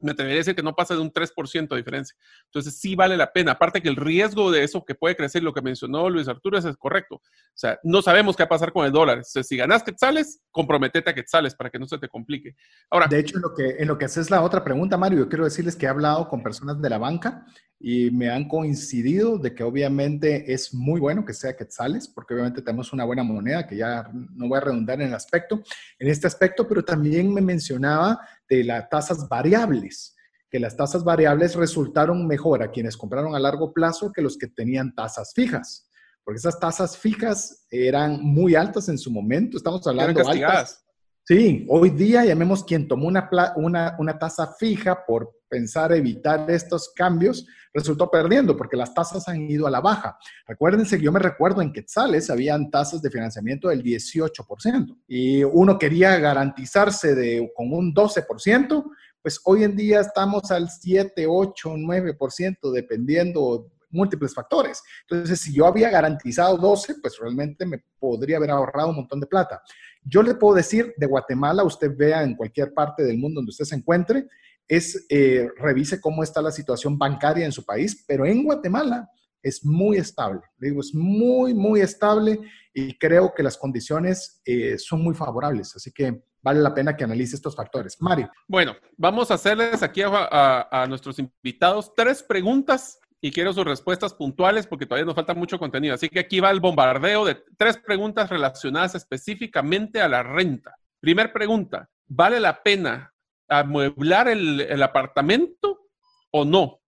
me atrevería a decir que no pasa de un 3% de diferencia. Entonces sí vale la pena. Aparte que el riesgo de eso que puede crecer, lo que mencionó Luis Arturo, es correcto. O sea, no sabemos qué va a pasar con el dólar. si ganas quetzales, comprometete a quetzales para que no se te complique. Ahora, de hecho, lo que, en lo que haces la otra pregunta, Mario, yo quiero decirles que he hablado con personas de la banca y me han coincidido de que obviamente es muy bueno que sea quetzales, porque obviamente tenemos una buena moneda, que ya no voy a redundar en el aspecto, en este aspecto, pero también me mencionaba de las tasas variables, que las tasas variables resultaron mejor a quienes compraron a largo plazo que los que tenían tasas fijas, porque esas tasas fijas eran muy altas en su momento, estamos hablando de altas. Sí, hoy día llamemos quien tomó una, una, una tasa fija por pensar evitar estos cambios, resultó perdiendo porque las tasas han ido a la baja. Recuérdense que yo me recuerdo en Quetzales habían tasas de financiamiento del 18% y uno quería garantizarse de con un 12%, pues hoy en día estamos al 7, 8, 9% dependiendo múltiples factores. Entonces, si yo había garantizado 12, pues realmente me podría haber ahorrado un montón de plata. Yo le puedo decir, de Guatemala, usted vea en cualquier parte del mundo donde usted se encuentre, es eh, revise cómo está la situación bancaria en su país, pero en Guatemala es muy estable. Digo, es muy, muy estable y creo que las condiciones eh, son muy favorables. Así que vale la pena que analice estos factores. Mario. Bueno, vamos a hacerles aquí a, a nuestros invitados tres preguntas y quiero sus respuestas puntuales porque todavía nos falta mucho contenido. Así que aquí va el bombardeo de tres preguntas relacionadas específicamente a la renta. Primer pregunta, ¿vale la pena amueblar el, el apartamento o no?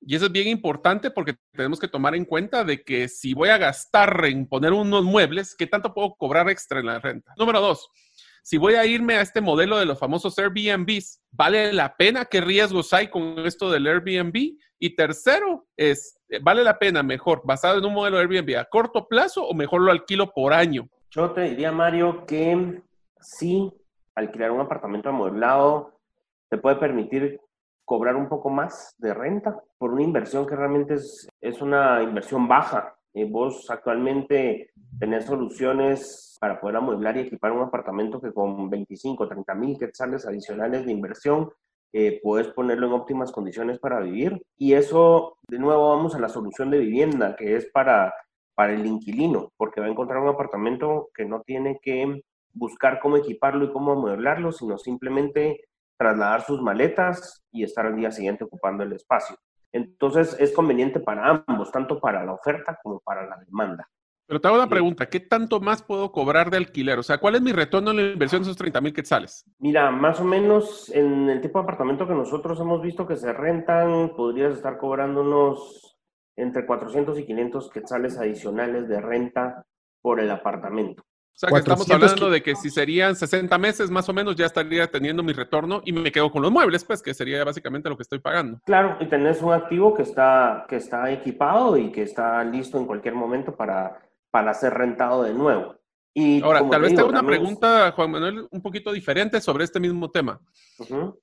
Y eso es bien importante porque tenemos que tomar en cuenta de que si voy a gastar en poner unos muebles, ¿qué tanto puedo cobrar extra en la renta? Número dos, si voy a irme a este modelo de los famosos Airbnbs, ¿vale la pena? ¿Qué riesgos hay con esto del Airbnb? Y tercero, es, ¿vale la pena mejor basado en un modelo de Airbnb a corto plazo o mejor lo alquilo por año? Yo te diría, Mario, que sí, alquilar un apartamento amueblado te puede permitir cobrar un poco más de renta por una inversión que realmente es, es una inversión baja. Eh, vos actualmente tenés soluciones para poder amueblar y equipar un apartamento que con 25, 30 mil quetzales adicionales de inversión eh, puedes ponerlo en óptimas condiciones para vivir. Y eso, de nuevo, vamos a la solución de vivienda, que es para, para el inquilino, porque va a encontrar un apartamento que no tiene que buscar cómo equiparlo y cómo amueblarlo, sino simplemente trasladar sus maletas y estar al día siguiente ocupando el espacio. Entonces es conveniente para ambos, tanto para la oferta como para la demanda. Pero te hago una pregunta, ¿qué tanto más puedo cobrar de alquiler? O sea, ¿cuál es mi retorno en la inversión de esos 30 mil quetzales? Mira, más o menos en el tipo de apartamento que nosotros hemos visto que se rentan, podrías estar cobrando unos entre 400 y 500 quetzales adicionales de renta por el apartamento. O sea, que estamos hablando de que si serían 60 meses más o menos ya estaría teniendo mi retorno y me quedo con los muebles, pues que sería básicamente lo que estoy pagando. Claro, y tenés un activo que está, que está equipado y que está listo en cualquier momento para para ser rentado de nuevo. Y Ahora, tal vez tenga una pregunta, Juan Manuel, un poquito diferente sobre este mismo tema.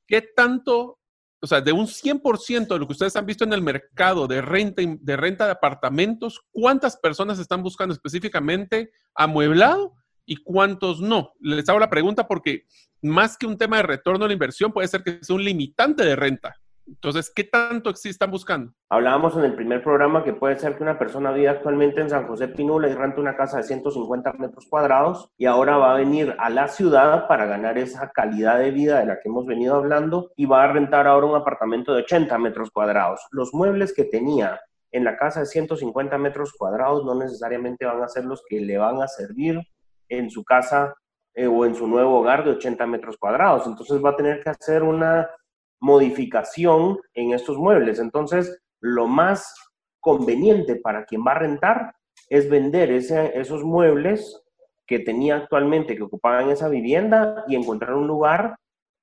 ¿Qué tanto, o sea, de un 100% de lo que ustedes han visto en el mercado de renta, de renta de apartamentos, cuántas personas están buscando específicamente amueblado y cuántos no? Les hago la pregunta porque más que un tema de retorno a la inversión, puede ser que sea un limitante de renta. Entonces, ¿qué tanto están buscando? Hablábamos en el primer programa que puede ser que una persona vive actualmente en San José Pinula y renta una casa de 150 metros cuadrados y ahora va a venir a la ciudad para ganar esa calidad de vida de la que hemos venido hablando y va a rentar ahora un apartamento de 80 metros cuadrados. Los muebles que tenía en la casa de 150 metros cuadrados no necesariamente van a ser los que le van a servir en su casa eh, o en su nuevo hogar de 80 metros cuadrados. Entonces va a tener que hacer una modificación en estos muebles. Entonces, lo más conveniente para quien va a rentar es vender esos muebles que tenía actualmente, que ocupaban esa vivienda y encontrar un lugar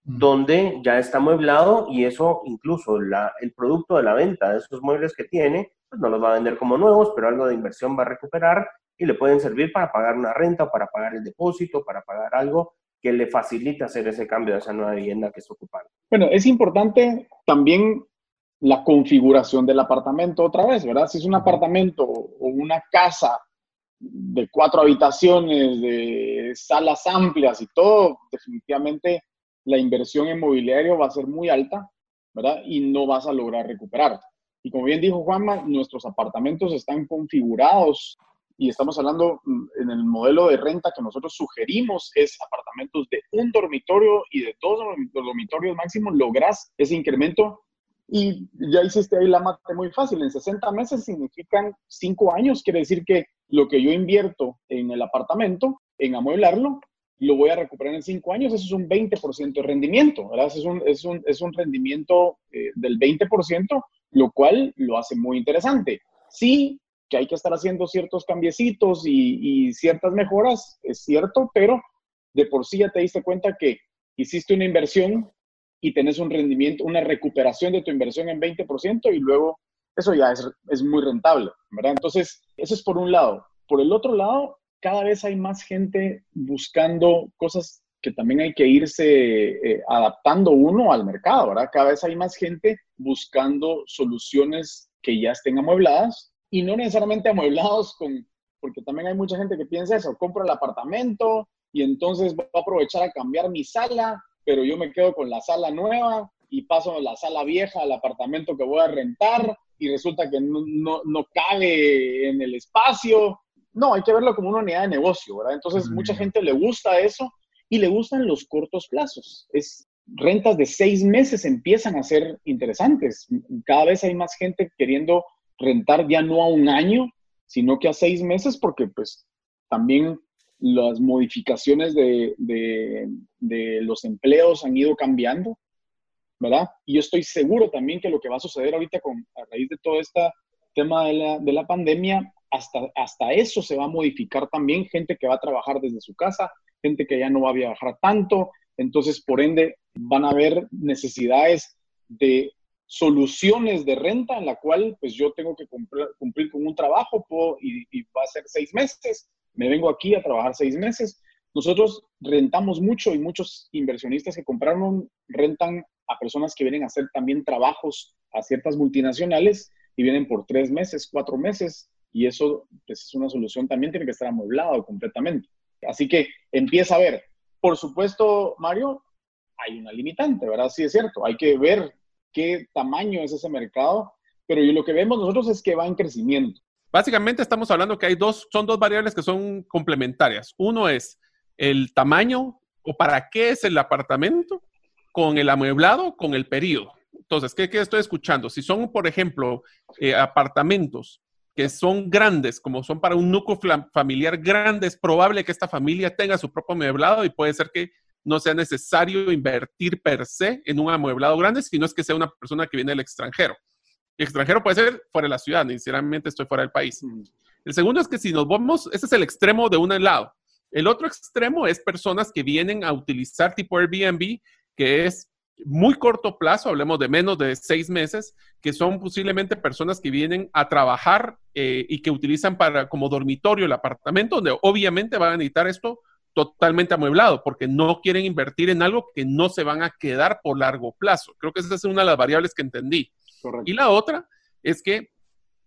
donde ya está mueblado y eso incluso el producto de la venta de esos muebles que tiene, pues no los va a vender como nuevos, pero algo de inversión va a recuperar y le pueden servir para pagar una renta, para pagar el depósito, para pagar algo que le facilita hacer ese cambio a esa nueva vivienda que está ocupando. Bueno, es importante también la configuración del apartamento otra vez, ¿verdad? Si es un apartamento o una casa de cuatro habitaciones, de salas amplias y todo, definitivamente la inversión en mobiliario va a ser muy alta, ¿verdad? Y no vas a lograr recuperar. Y como bien dijo Juanma, nuestros apartamentos están configurados y estamos hablando mm, en el modelo de renta que nosotros sugerimos es apartamentos de un dormitorio y de dos dormitorios máximo, logras ese incremento y ya hiciste ahí la mate muy fácil. En 60 meses significan 5 años, quiere decir que lo que yo invierto en el apartamento, en amueblarlo, lo voy a recuperar en 5 años. Eso es un 20% de rendimiento, ¿verdad? Es un, es un, es un rendimiento eh, del 20%, lo cual lo hace muy interesante. Sí, que hay que estar haciendo ciertos cambiecitos y, ciertas mejoras, es cierto, pero de por sí ya te diste cuenta que hiciste una inversión y tenés un rendimiento, una recuperación de tu inversión en 20% y luego eso ya es, es, muy rentable, ¿verdad? Entonces, eso es por un lado. Por el otro lado, cada vez hay más gente buscando cosas que también hay que irse eh, adaptando uno al mercado, ¿verdad? Cada vez hay más gente buscando soluciones que ya estén amuebladas y no necesariamente amueblados con, porque también hay mucha gente que piensa eso, compro el apartamento y entonces voy a aprovechar a cambiar mi sala pero yo me quedo con la sala nueva y paso de la sala vieja al apartamento que voy a rentar y resulta que no, no, no cabe en el espacio. No, hay que verlo como una unidad de negocio, ¿verdad? Entonces, mucha gente le gusta eso y le gustan los cortos plazos. Es, rentas de seis meses empiezan a ser interesantes. Cada vez hay más gente queriendo rentar ya no a un año, sino que a seis meses, porque pues también las modificaciones de, de, los empleos han ido cambiando, ¿verdad? Y yo estoy seguro también que lo que va a suceder ahorita con, a raíz de todo este tema de la, de la pandemia, hasta, hasta eso se va a modificar también, gente que va a trabajar desde su casa, gente que ya no va a viajar tanto, entonces por ende van a haber necesidades de soluciones de renta en la cual pues yo tengo que cumplir, con un trabajo puedo, y, y, va a ser seis meses, me vengo aquí a trabajar seis meses. Nosotros rentamos mucho y muchos inversionistas que compraron rentan a personas que vienen a hacer también trabajos a ciertas multinacionales y vienen por tres meses, cuatro meses, y eso pues, es una solución también, tiene que estar amueblado completamente. Así que empieza a ver. Por supuesto, Mario, hay una limitante, ¿verdad? Sí es cierto, hay que ver qué tamaño es ese mercado, pero lo que vemos nosotros es que va en crecimiento. Básicamente estamos hablando que hay dos, son dos variables que son complementarias. Uno es el tamaño o para qué es el apartamento con el amueblado, con el periodo. Entonces, ¿qué, estoy escuchando? Si son, por ejemplo, eh, apartamentos que son grandes, como son para un núcleo familiar grande, es probable que esta familia tenga su propio amueblado y puede ser que no sea necesario invertir per se en un amueblado grande, sino es que sea una persona que viene del extranjero extranjero puede ser fuera de la ciudad, sinceramente estoy fuera del país. El segundo es que si nos vamos, ese es el extremo de un lado. El otro extremo es personas que vienen a utilizar tipo Airbnb, que es muy corto plazo, hablemos de menos de seis meses, que son posiblemente personas que vienen a trabajar eh, y que utilizan para, como dormitorio el apartamento, donde obviamente van a necesitar esto totalmente amueblado, porque no quieren invertir en algo que no se van a quedar por largo plazo. Creo que esa es una de las variables que entendí. Y la otra es que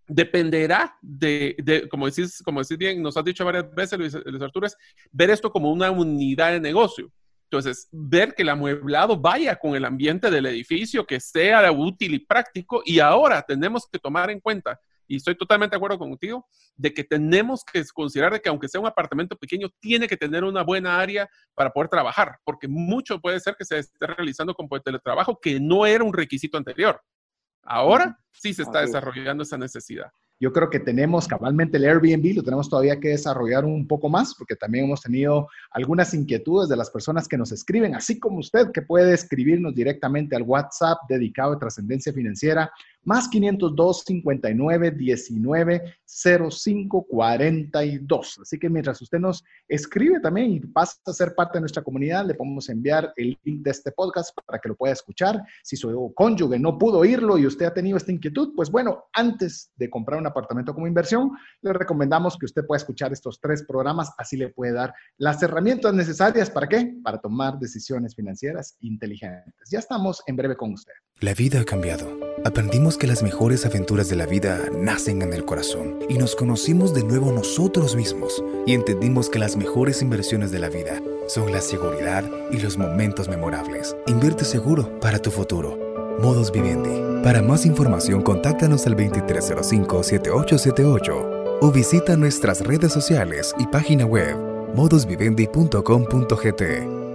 dependerá de, como, decís, como decís bien, nos has dicho varias veces, Luis, Arturo, es ver esto como una unidad de negocio. Entonces, ver que el amueblado vaya con el ambiente del edificio, que sea útil y práctico. Y ahora tenemos que tomar en cuenta, y estoy totalmente de acuerdo contigo, de que tenemos que considerar que aunque sea un apartamento pequeño, tiene que tener una buena área para poder trabajar, porque mucho puede ser que se esté realizando con teletrabajo, que no era un requisito anterior. Ahora sí se está desarrollando esa necesidad. Yo creo que tenemos cabalmente el Airbnb, lo tenemos todavía que desarrollar un poco más, porque también hemos tenido algunas inquietudes de las personas que nos escriben, así como usted que puede escribirnos directamente al WhatsApp dedicado a trascendencia financiera más 502 59 19 05 42. Así que mientras usted nos escribe también y pasa a ser parte de nuestra comunidad, le podemos enviar el link de este podcast para que lo pueda escuchar. Si su cónyuge no pudo oírlo y usted ha tenido esta inquietud, pues bueno, antes de comprar un apartamento como inversión, le recomendamos que usted pueda escuchar estos tres programas, así le puede dar las herramientas necesarias para qué? Para tomar decisiones financieras inteligentes. Ya estamos en breve con usted. La vida ha cambiado. Aprendimos que las mejores aventuras de la vida nacen en el corazón y nos conocimos de nuevo nosotros mismos y entendimos que las mejores inversiones de la vida son la seguridad y los momentos memorables. Invierte seguro para tu futuro. Modos Vivendi. Para más información, contáctanos al 2305-7878 o visita nuestras redes sociales y página web modosvivendi.com.gt.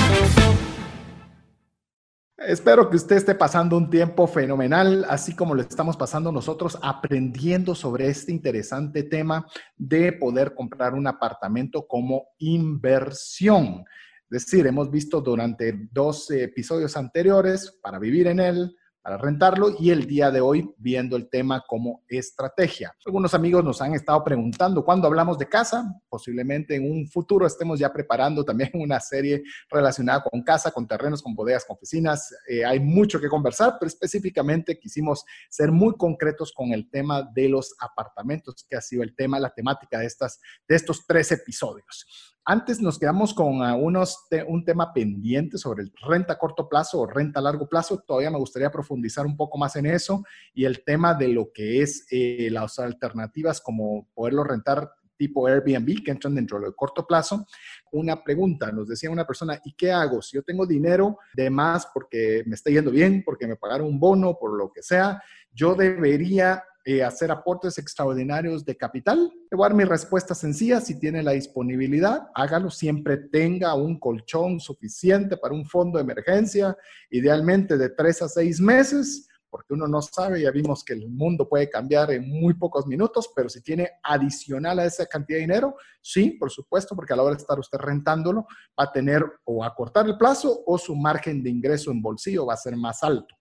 Espero que usted esté pasando un tiempo fenomenal, así como lo estamos pasando nosotros, aprendiendo sobre este interesante tema de poder comprar un apartamento como inversión. Es decir, hemos visto durante dos episodios anteriores para vivir en él, para rentarlo y el día de hoy viendo el tema como estrategia. Algunos amigos nos han estado preguntando cuándo hablamos de casa, posiblemente en un futuro estemos ya preparando también una serie relacionada con casa, con terrenos, con bodegas, con oficinas. Eh, hay mucho que conversar, pero específicamente quisimos ser muy concretos con el tema de los apartamentos, que ha sido el tema, la temática de, estas, de estos tres episodios. Antes nos quedamos con unos un tema pendiente sobre el renta a corto plazo o renta a largo plazo. Todavía me gustaría profundizar un poco más en eso y el tema de lo que es eh, las alternativas como poderlo rentar tipo Airbnb que entran dentro del corto plazo. Una pregunta, nos decía una persona, ¿y qué hago? Si yo tengo dinero de más porque me está yendo bien, porque me pagaron un bono, por lo que sea, yo debería eh, hacer aportes extraordinarios de capital? Le dar mi respuesta sencilla. Si tiene la disponibilidad, hágalo. Siempre tenga un colchón suficiente para un fondo de emergencia, idealmente de tres a seis meses, porque uno no sabe, ya vimos que el mundo puede cambiar en muy pocos minutos, pero si tiene adicional a esa cantidad de dinero, sí, por supuesto, porque a la hora de estar usted rentándolo, va a tener o a cortar el plazo o su margen de ingreso en bolsillo va a ser más alto.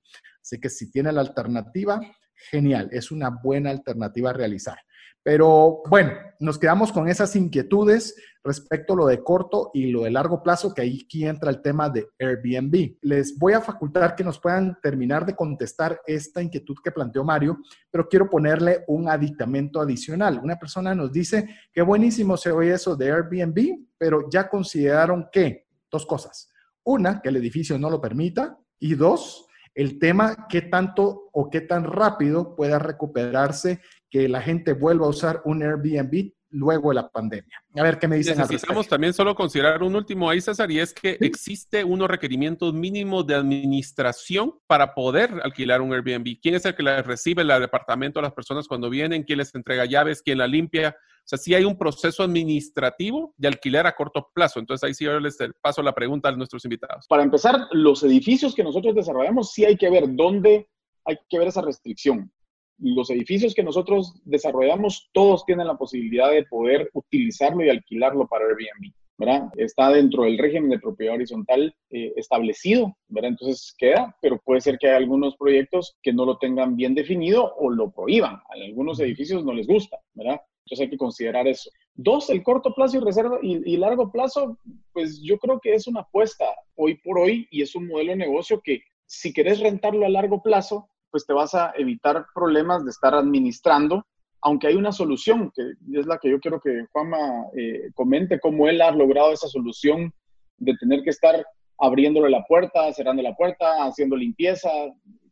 Así que si tiene la alternativa, genial, es una buena alternativa a realizar. Pero bueno, nos quedamos con esas inquietudes respecto a lo de corto y lo de largo plazo, que ahí aquí entra el tema de Airbnb. Les voy a facultar que nos puedan terminar de contestar esta inquietud que planteó Mario, pero quiero ponerle un aditamento adicional. Una persona nos dice, qué buenísimo se oye eso de Airbnb, pero ya consideraron que, dos cosas. Una, que el edificio no lo permita, y dos, el tema qué tanto o qué tan rápido pueda recuperarse que la gente vuelva a usar un Airbnb luego de la pandemia. A ver qué me dicen. Necesitamos también solo considerar un último ahí, César, y es que existe unos requerimientos mínimos de administración para poder alquilar un Airbnb. ¿Quién es el que le recibe el departamento a las personas cuando vienen? ¿Quién les entrega llaves? ¿Quién la limpia? O sea, sí hay un proceso administrativo de alquiler a corto plazo. Entonces ahí sí yo les paso la pregunta a nuestros invitados. Para empezar, los edificios que nosotros desarrollamos, sí hay que ver dónde hay que ver esa restricción. Los edificios que nosotros desarrollamos, todos tienen la posibilidad de poder utilizarlo y alquilarlo para Airbnb. ¿verdad? Está dentro del régimen de propiedad horizontal eh, establecido, ¿verdad? Entonces queda, pero puede ser que hay algunos proyectos que no lo tengan bien definido o lo prohíban. A algunos edificios no les gusta, ¿verdad? Entonces hay que considerar eso. Dos, el corto plazo y reserva y, largo plazo, pues yo creo que es una apuesta hoy por hoy y es un modelo de negocio que si querés rentarlo a largo plazo, pues te vas a evitar problemas de estar administrando, aunque hay una solución, que es la que yo quiero que Juanma eh, comente, cómo él ha logrado esa solución de tener que estar abriéndole la puerta, cerrando la puerta, haciendo limpieza,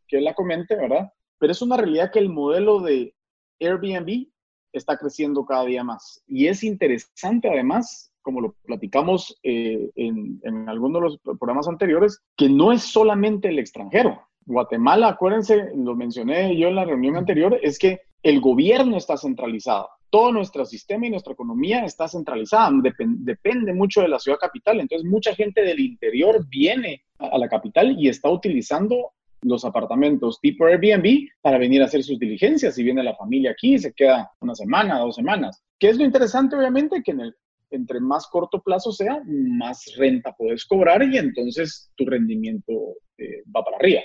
que él la comente, ¿verdad? Pero es una realidad que el modelo de Airbnb está creciendo cada día más. Y es interesante además, como lo platicamos eh, en, en algunos de los programas anteriores, que no es solamente el extranjero. Guatemala, acuérdense, lo mencioné yo en la reunión anterior, es que el gobierno está centralizado. Todo nuestro sistema y nuestra economía está centralizada. depende mucho de la ciudad capital. Entonces, mucha gente del interior viene a la capital y está utilizando los apartamentos tipo Airbnb para venir a hacer sus diligencias. Si viene la familia aquí, se queda una semana, dos semanas. ¿Qué es lo interesante? Obviamente que entre más corto plazo sea, más renta puedes cobrar y entonces tu rendimiento eh, va para arriba.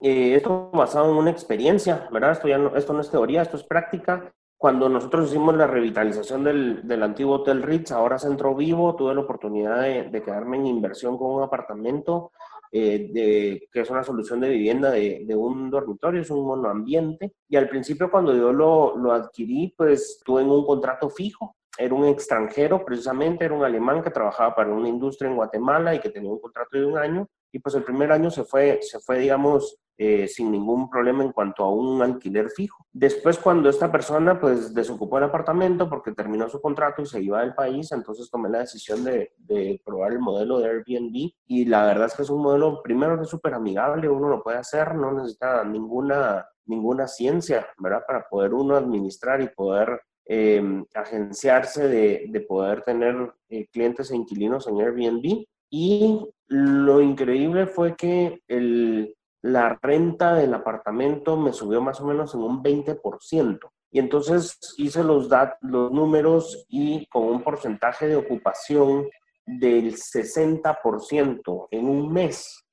Eh, esto basado en una experiencia, ¿verdad? Esto, no, esto no es teoría, esto es práctica. Cuando nosotros hicimos la revitalización del, del antiguo Hotel Ritz, ahora Centro Vivo, tuve la oportunidad de quedarme en inversión con un apartamento eh, de, que es una solución de vivienda de, de, un dormitorio, es un monoambiente. Y al principio cuando yo lo, lo adquirí, pues tuve un contrato fijo. Era un extranjero, precisamente, era un alemán que trabajaba para una industria en Guatemala y que tenía un contrato de un año. Y pues el primer año se fue, se fue digamos, eh, sin ningún problema en cuanto a un alquiler fijo. Después, cuando esta persona pues desocupó el apartamento porque terminó su contrato y se iba del país, entonces tomé la decisión de, de probar el modelo de Airbnb y la verdad es que es un modelo, primero, es súper amigable, uno lo puede hacer, no necesita ninguna, ninguna ciencia, ¿verdad? Para poder uno administrar y poder eh, agenciarse de, de, poder tener eh, clientes e inquilinos en Airbnb. Y lo increíble fue que el, la renta del apartamento me subió más o menos en un 20%. Y entonces hice los, los números y con un porcentaje de ocupación del 60% en un mes,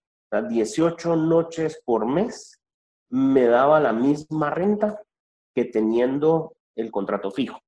18 noches por mes, me daba la misma renta que teniendo el contrato fijo.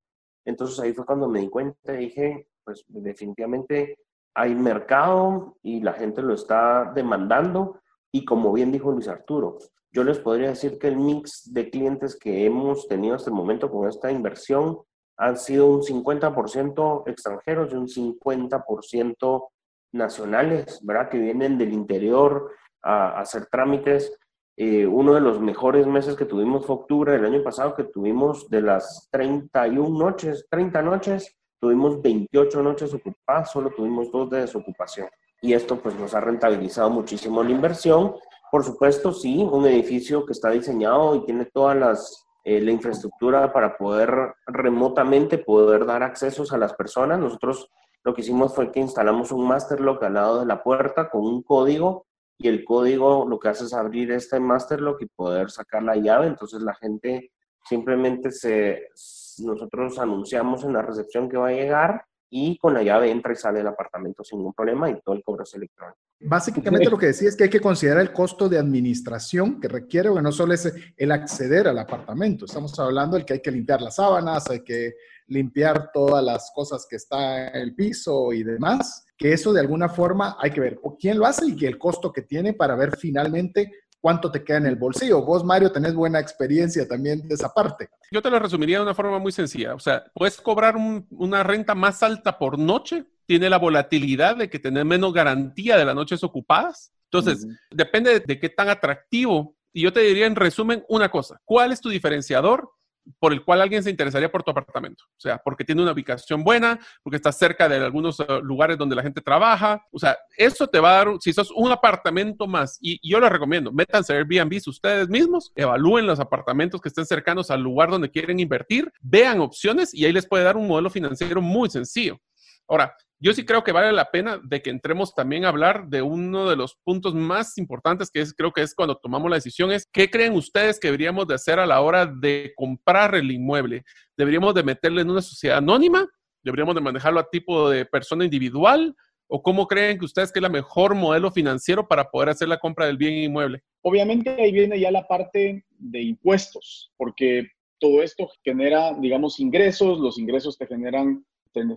Entonces ahí fue cuando me di cuenta y dije, pues definitivamente hay mercado y la gente lo está demandando y como bien dijo Luis Arturo, yo les podría decir que el mix de clientes que hemos tenido hasta el momento con esta inversión han sido un 50% extranjeros y un 50% nacionales, ¿verdad? Que vienen del interior a, hacer trámites. Eh, uno de los mejores meses que tuvimos fue octubre del año pasado, que tuvimos de las 31 noches, 30 noches, tuvimos 28 noches ocupadas, solo tuvimos dos de desocupación y esto pues nos ha rentabilizado muchísimo la inversión. Por supuesto, sí, un edificio que está diseñado y tiene toda las, eh, la infraestructura para poder remotamente poder dar accesos a las personas. Nosotros lo que hicimos fue que instalamos un master lock al lado de la puerta con un código y el código lo que hace es abrir este master lock y poder sacar la llave. Entonces la gente simplemente se, nosotros anunciamos en la recepción que va a llegar y con la llave entra y sale del apartamento sin ningún problema y todo el cobro es electrónico. Básicamente lo que decía es que hay que considerar el costo de administración que requiere, que no solo es el acceder al apartamento, estamos hablando del que hay que limpiar las sábanas, hay que limpiar todas las cosas que está en el piso y demás, que eso de alguna forma hay que ver quién lo hace y el costo que tiene para ver finalmente cuánto te queda en el bolsillo. Vos, Mario, tenés buena experiencia también de esa parte. Yo te lo resumiría de una forma muy sencilla. O sea, puedes cobrar una renta más alta por noche, tiene la volatilidad de que tenés menos garantía de las noches ocupadas. Entonces, depende de qué tan atractivo. Y yo te diría en resumen una cosa, ¿cuál es tu diferenciador? Por el cual alguien se interesaría por tu apartamento. O sea, porque tiene una ubicación buena, porque está cerca de algunos eh, lugares donde la gente trabaja. O sea, eso te va a dar, si sos un apartamento más, y, yo les recomiendo, métanse a Airbnb ustedes mismos, evalúen los apartamentos que estén cercanos al lugar donde quieren invertir, vean opciones y ahí les puede dar un modelo financiero muy sencillo. Ahora, yo sí creo que vale la pena de que entremos también a hablar de uno de los puntos más importantes que es, creo que es cuando tomamos la decisión, es qué creen ustedes que deberíamos de hacer a la hora de comprar el inmueble. ¿Deberíamos de meterle en una sociedad anónima? ¿Deberíamos de manejarlo a tipo de persona individual? ¿O cómo creen que ustedes que es el mejor modelo financiero para poder hacer la compra del bien inmueble? Obviamente ahí viene ya la parte de impuestos, porque todo esto genera, digamos, ingresos, los ingresos te generan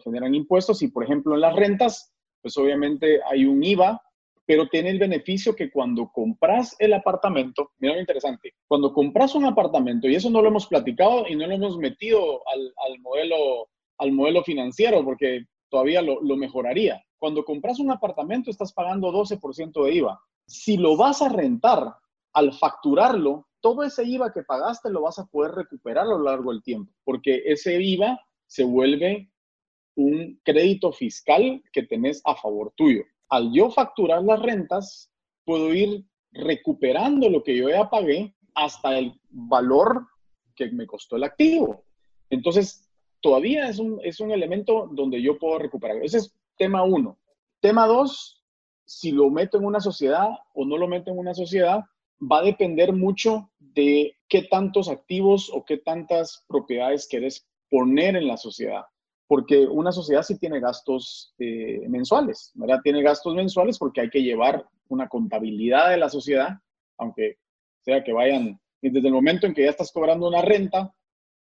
generan impuestos y, por ejemplo, en las rentas, pues obviamente hay un IVA, pero tiene el beneficio que cuando compras el apartamento, mira lo interesante, cuando compras un apartamento, y eso no lo hemos platicado y no lo hemos metido al, modelo, al modelo financiero, porque todavía lo, lo mejoraría. Cuando compras un apartamento estás pagando 12% de IVA. Si lo vas a rentar, al facturarlo, todo ese IVA que pagaste lo vas a poder recuperar a lo largo del tiempo, porque ese IVA se vuelve un crédito fiscal que tenés a favor tuyo al yo facturar las rentas, puedo ir recuperando lo que yo ya pagué hasta el valor que me costó el activo. Entonces, todavía es un, es un elemento donde yo puedo recuperar. Ese es tema uno. Tema dos, si lo meto en una sociedad o no lo meto en una sociedad, va a depender mucho de qué tantos activos o qué tantas propiedades quieres poner en la sociedad porque una sociedad sí tiene gastos eh, mensuales, ¿verdad? Tiene gastos mensuales porque hay que llevar una contabilidad de la sociedad, aunque sea que vayan, desde el momento en que ya estás cobrando una renta,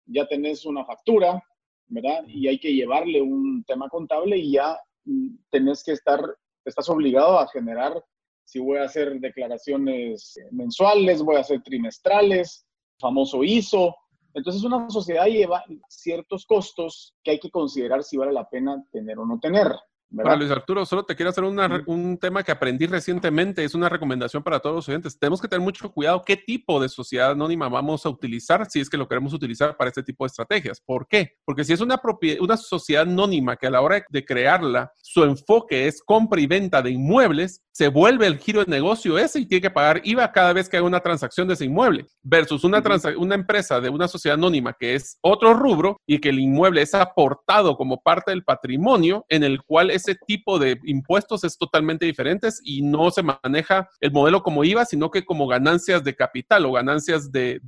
ya tenés una factura, ¿verdad? Y hay que llevarle un tema contable y ya mm, tenés que estar, estás obligado a generar, si voy a hacer declaraciones mensuales, voy a hacer trimestrales, famoso ISO, entonces una sociedad lleva ciertos costos que hay que considerar si vale la pena tener o no tener. Para Luis Arturo, solo te quiero hacer un tema que aprendí recientemente, es una recomendación para todos los oyentes. Tenemos que tener mucho cuidado qué tipo de sociedad anónima vamos a utilizar si es que lo queremos utilizar para este tipo de estrategias. ¿Por qué? Porque si es una, una sociedad anónima que a la hora de crearla, su enfoque es compra y venta de inmuebles, se vuelve el giro de negocio ese y tiene que pagar IVA cada vez que hay una transacción de ese inmueble, versus una, una empresa de una sociedad anónima que es otro rubro y que el inmueble es aportado como parte del patrimonio en el cual ese tipo de impuestos es totalmente diferente y no se maneja el modelo como IVA, sino que como ganancias de capital o ganancias de,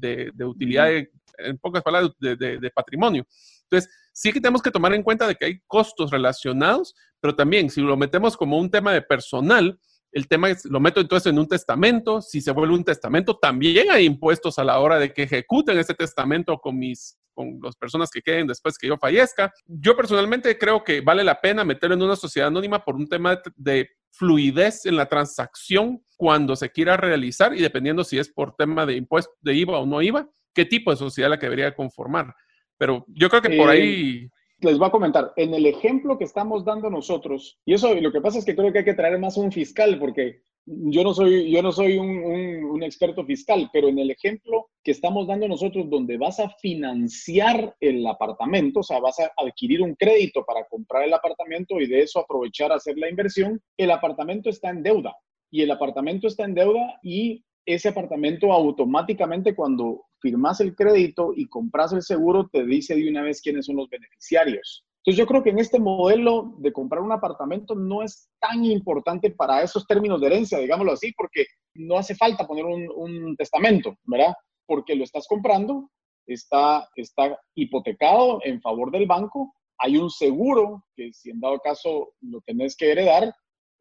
utilidad, en pocas palabras, de patrimonio. Entonces, sí que tenemos que tomar en cuenta de que hay costos relacionados, pero también si lo metemos como un tema de personal, el tema es, lo meto entonces en un testamento, si se vuelve un testamento, también hay impuestos a la hora de que ejecuten ese testamento con mis con las personas que queden después que yo fallezca. Yo personalmente creo que vale la pena meterlo en una sociedad anónima por un tema de fluidez en la transacción cuando se quiera realizar y dependiendo si es por tema de impuesto de IVA o no IVA, qué tipo de sociedad la que debería conformar. Pero yo creo que por eh, ahí les voy a comentar, en el ejemplo que estamos dando nosotros, y eso lo que pasa es que creo que hay que traer más un fiscal, porque yo no soy, yo no soy un, un, experto fiscal, pero en el ejemplo que estamos dando nosotros, donde vas a financiar el apartamento, o sea, vas a adquirir un crédito para comprar el apartamento y de eso aprovechar a hacer la inversión, el apartamento está en deuda. Y el apartamento está en deuda y ese apartamento automáticamente cuando firmas el crédito y compras el seguro te dice de una vez quiénes son los beneficiarios. Entonces yo creo que en este modelo de comprar un apartamento no es tan importante para esos términos de herencia, digámoslo así, porque no hace falta poner un, testamento, ¿verdad? Porque lo estás comprando, está, está hipotecado en favor del banco, hay un seguro que si en dado caso lo tenés que heredar,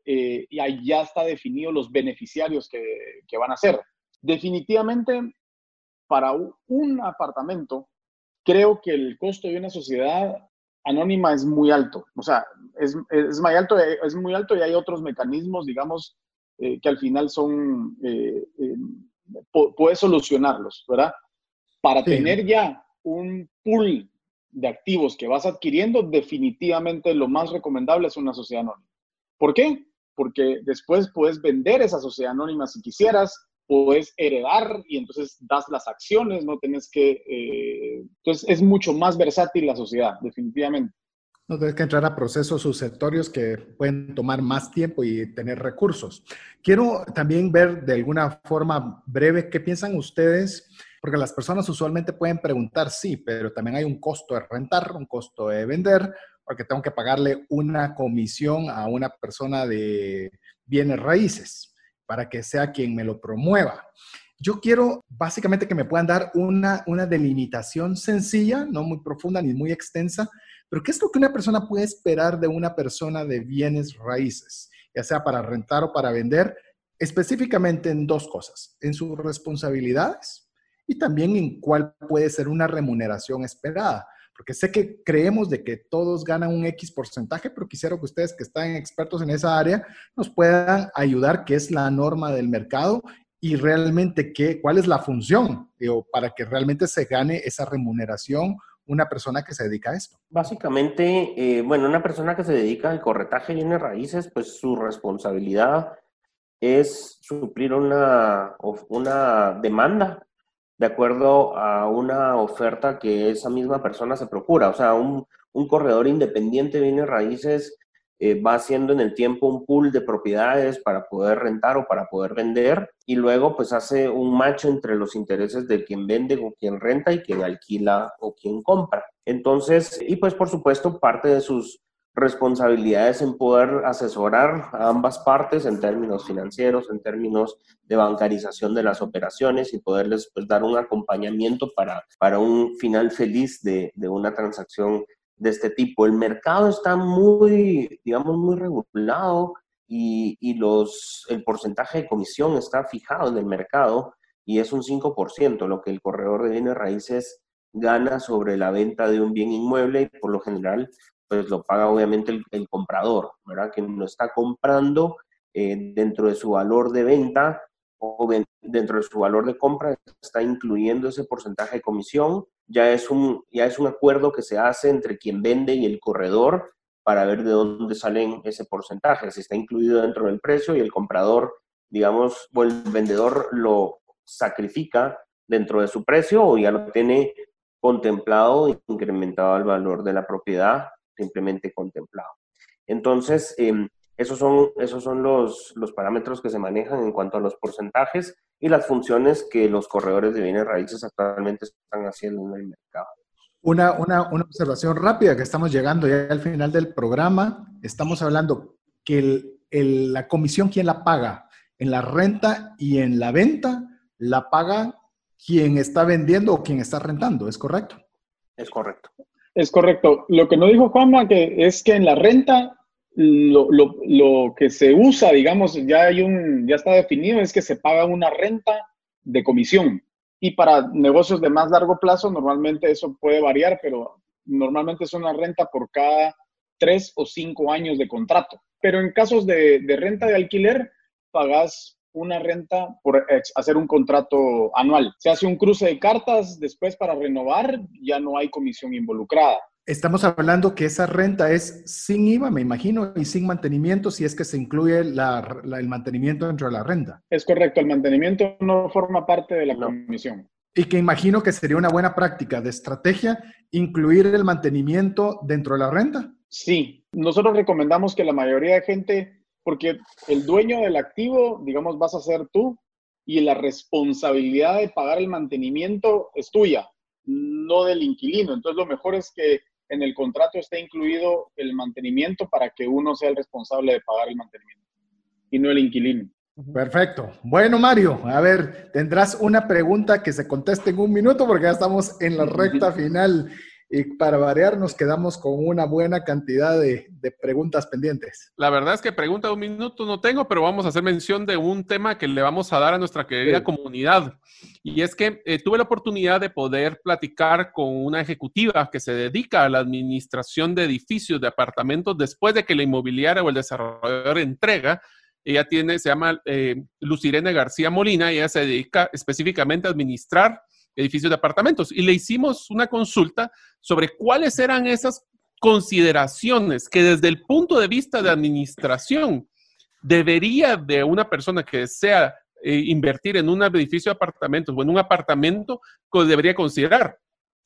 eh, y ahí ya está definido los beneficiarios que, que van a ser. Definitivamente, para un apartamento, creo que el costo de una sociedad anónima es muy alto. O sea, es, es, muy, alto, es muy alto y hay otros mecanismos, digamos, eh, que al final son, eh, puedes solucionarlos, ¿verdad? Para tener ya un pool de activos que vas adquiriendo, definitivamente lo más recomendable es una sociedad anónima. ¿Por qué? porque después puedes vender esa sociedad anónima si quisieras, puedes heredar y entonces das las acciones, no tienes que... Eh, entonces es mucho más versátil la sociedad, definitivamente. No tienes que entrar a procesos sucesorios que pueden tomar más tiempo y tener recursos. Quiero también ver de alguna forma breve qué piensan ustedes, porque las personas usualmente pueden preguntar, sí, pero también hay un costo de rentar, un costo de vender, porque tengo que pagarle una comisión a una persona de bienes raíces para que sea quien me lo promueva. Yo quiero básicamente que me puedan dar una, una delimitación sencilla, no muy profunda ni muy extensa, pero ¿qué es lo que una persona puede esperar de una persona de bienes raíces, ya sea para rentar o para vender, específicamente en dos cosas, en sus responsabilidades y también en cuál puede ser una remuneración esperada? Porque sé que creemos de que todos ganan un X porcentaje, pero quisiera que ustedes que están expertos en esa área nos puedan ayudar, qué es la norma del mercado y realmente qué, cuál es la función para que realmente se gane esa remuneración una persona que se dedica a esto? Básicamente, eh, bueno, una persona que se dedica al corretaje de bienes raíces, pues su responsabilidad es suplir una, una demanda de acuerdo a una oferta que esa misma persona se procura. O sea, un, un corredor independiente de bienes raíces eh, va haciendo en el tiempo un pool de propiedades para poder rentar o para poder vender y luego pues hace un macho entre los intereses de quien vende o quien renta y quien alquila o quien compra. Entonces, y pues por supuesto parte de sus responsabilidades en poder asesorar a ambas partes en términos financieros, en términos de bancarización de las operaciones y poderles pues, dar un acompañamiento para, para un final feliz de, de una transacción de este tipo. El mercado está muy, digamos, muy regulado y, y, los, el porcentaje de comisión está fijado en el mercado y es un 5%, lo que el corredor de bienes raíces gana sobre la venta de un bien inmueble y por lo general pues lo paga obviamente el, comprador, ¿verdad? Que no está comprando eh, dentro de su valor de venta o dentro de su valor de compra está incluyendo ese porcentaje de comisión. Ya es, un, ya es un acuerdo que se hace entre quien vende y el corredor para ver de dónde salen ese porcentaje, si está incluido dentro del precio y el comprador, digamos, o el vendedor lo sacrifica dentro de su precio o ya lo tiene contemplado, incrementado al valor de la propiedad simplemente contemplado. Entonces, em, esos son, esos son los, los parámetros que se manejan en cuanto a los porcentajes y las funciones que los corredores de bienes raíces actualmente están haciendo en el mercado. Una, una, una observación rápida que estamos llegando ya al final del programa. Estamos hablando que el, el, la comisión, ¿quién la paga? En la renta y en la venta la paga quien está vendiendo o quien está rentando, ¿es correcto? Es correcto. Es correcto. Lo que no dijo Juanma que es que en la renta lo, lo, lo, que se usa, digamos, ya hay un, ya está definido, es que se paga una renta de comisión. Y para negocios de más largo plazo, normalmente eso puede variar, pero normalmente es una renta por cada tres o cinco años de contrato. Pero en casos de, de renta de alquiler, pagas una renta por hacer un contrato anual. Se hace un cruce de cartas, después para renovar ya no hay comisión involucrada. Estamos hablando que esa renta es sin IVA, me imagino, y sin mantenimiento, si es que se incluye la, el mantenimiento dentro de la renta. Es correcto, el mantenimiento no forma parte de la comisión. Y que imagino que sería una buena práctica de estrategia incluir el mantenimiento dentro de la renta. Sí, nosotros recomendamos que la mayoría de gente, porque el dueño del activo, digamos, vas a ser tú, y la responsabilidad de pagar el mantenimiento es tuya, no del inquilino. Entonces, lo mejor es que en el contrato está incluido el mantenimiento para que uno sea el responsable de pagar el mantenimiento y no el inquilino. Perfecto. Bueno, Mario, a ver, tendrás una pregunta que se conteste en un minuto porque ya estamos en la recta final y para variar nos quedamos con una buena cantidad de, preguntas pendientes. La verdad es que pregunta de un minuto no tengo, pero vamos a hacer mención de un tema que le vamos a dar a nuestra querida comunidad. Y es que eh, tuve la oportunidad de poder platicar con una ejecutiva que se dedica a la administración de edificios, de apartamentos, después de que la inmobiliaria o el desarrollador entrega ella tiene, se llama eh, Lucirene García Molina, y ella se dedica específicamente a administrar edificios de apartamentos. Y le hicimos una consulta sobre cuáles eran esas consideraciones que desde el punto de vista de administración debería de una persona que desea eh, invertir en un edificio de apartamentos o en un apartamento, debería considerar.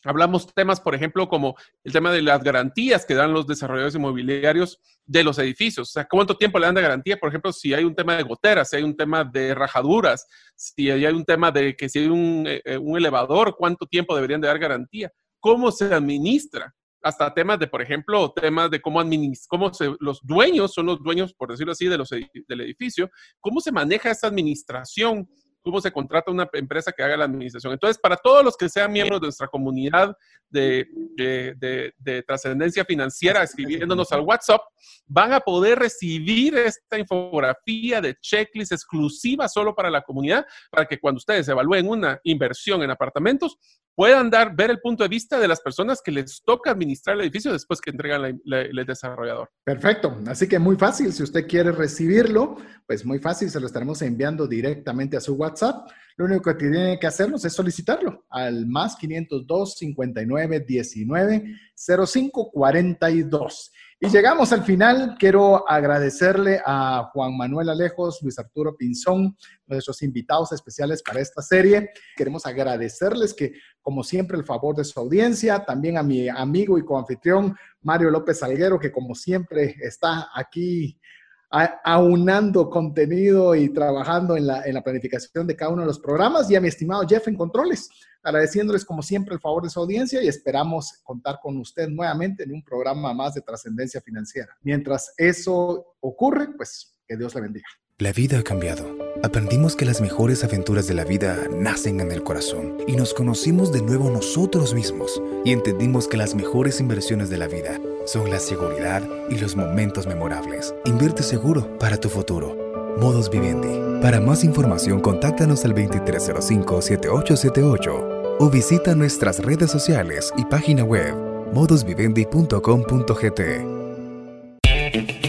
Hablamos temas, por ejemplo, como el tema de las garantías que dan los desarrolladores inmobiliarios de los edificios. O sea, ¿cuánto tiempo le dan de garantía? Por ejemplo, si hay un tema de goteras, si hay un tema de rajaduras, si hay un tema de que si hay un, eh, un elevador, ¿cuánto tiempo deberían de dar garantía? ¿Cómo se administra? Hasta temas de, por ejemplo, temas de cómo, cómo se, los dueños son los dueños, por decirlo así, de los, del edificio. ¿Cómo se maneja esa administración? Cómo se contrata una empresa que haga la administración. Entonces, para todos los que sean miembros de nuestra comunidad de, de, trascendencia financiera, escribiéndonos al WhatsApp, van a poder recibir esta infografía de checklist exclusiva solo para la comunidad, para que cuando ustedes evalúen una inversión en apartamentos, puedan dar, ver el punto de vista de las personas que les toca administrar el edificio después que entregan el desarrollador. Perfecto. Así que muy fácil. Si usted quiere recibirlo, pues muy fácil. Se lo estaremos enviando directamente a su WhatsApp. Lo único que tiene que hacernos es solicitarlo al más 502 59 19 05 42. Y llegamos al final. Quiero agradecerle a Juan Manuel Alejos, Luis Arturo Pinzón, nuestros invitados especiales para esta serie. Queremos agradecerles que, como siempre, el favor de su audiencia. También a mi amigo y coanfitrión Mario López Alguero, que como siempre está aquí aunando contenido y trabajando en la, en la planificación de cada uno de los programas. Y a mi estimado Jeff en Controles agradeciéndoles como siempre el favor de su audiencia y esperamos contar con usted nuevamente en un programa más de trascendencia financiera. Mientras eso ocurre, pues que Dios le bendiga. La vida ha cambiado. Aprendimos que las mejores aventuras de la vida nacen en el corazón y nos conocimos de nuevo nosotros mismos y entendimos que las mejores inversiones de la vida son la seguridad y los momentos memorables. Invierte seguro para tu futuro. Modos Vivendi para más información, contáctanos al 2305-7878 o visita nuestras redes sociales y página web modusvivendi.com.gt.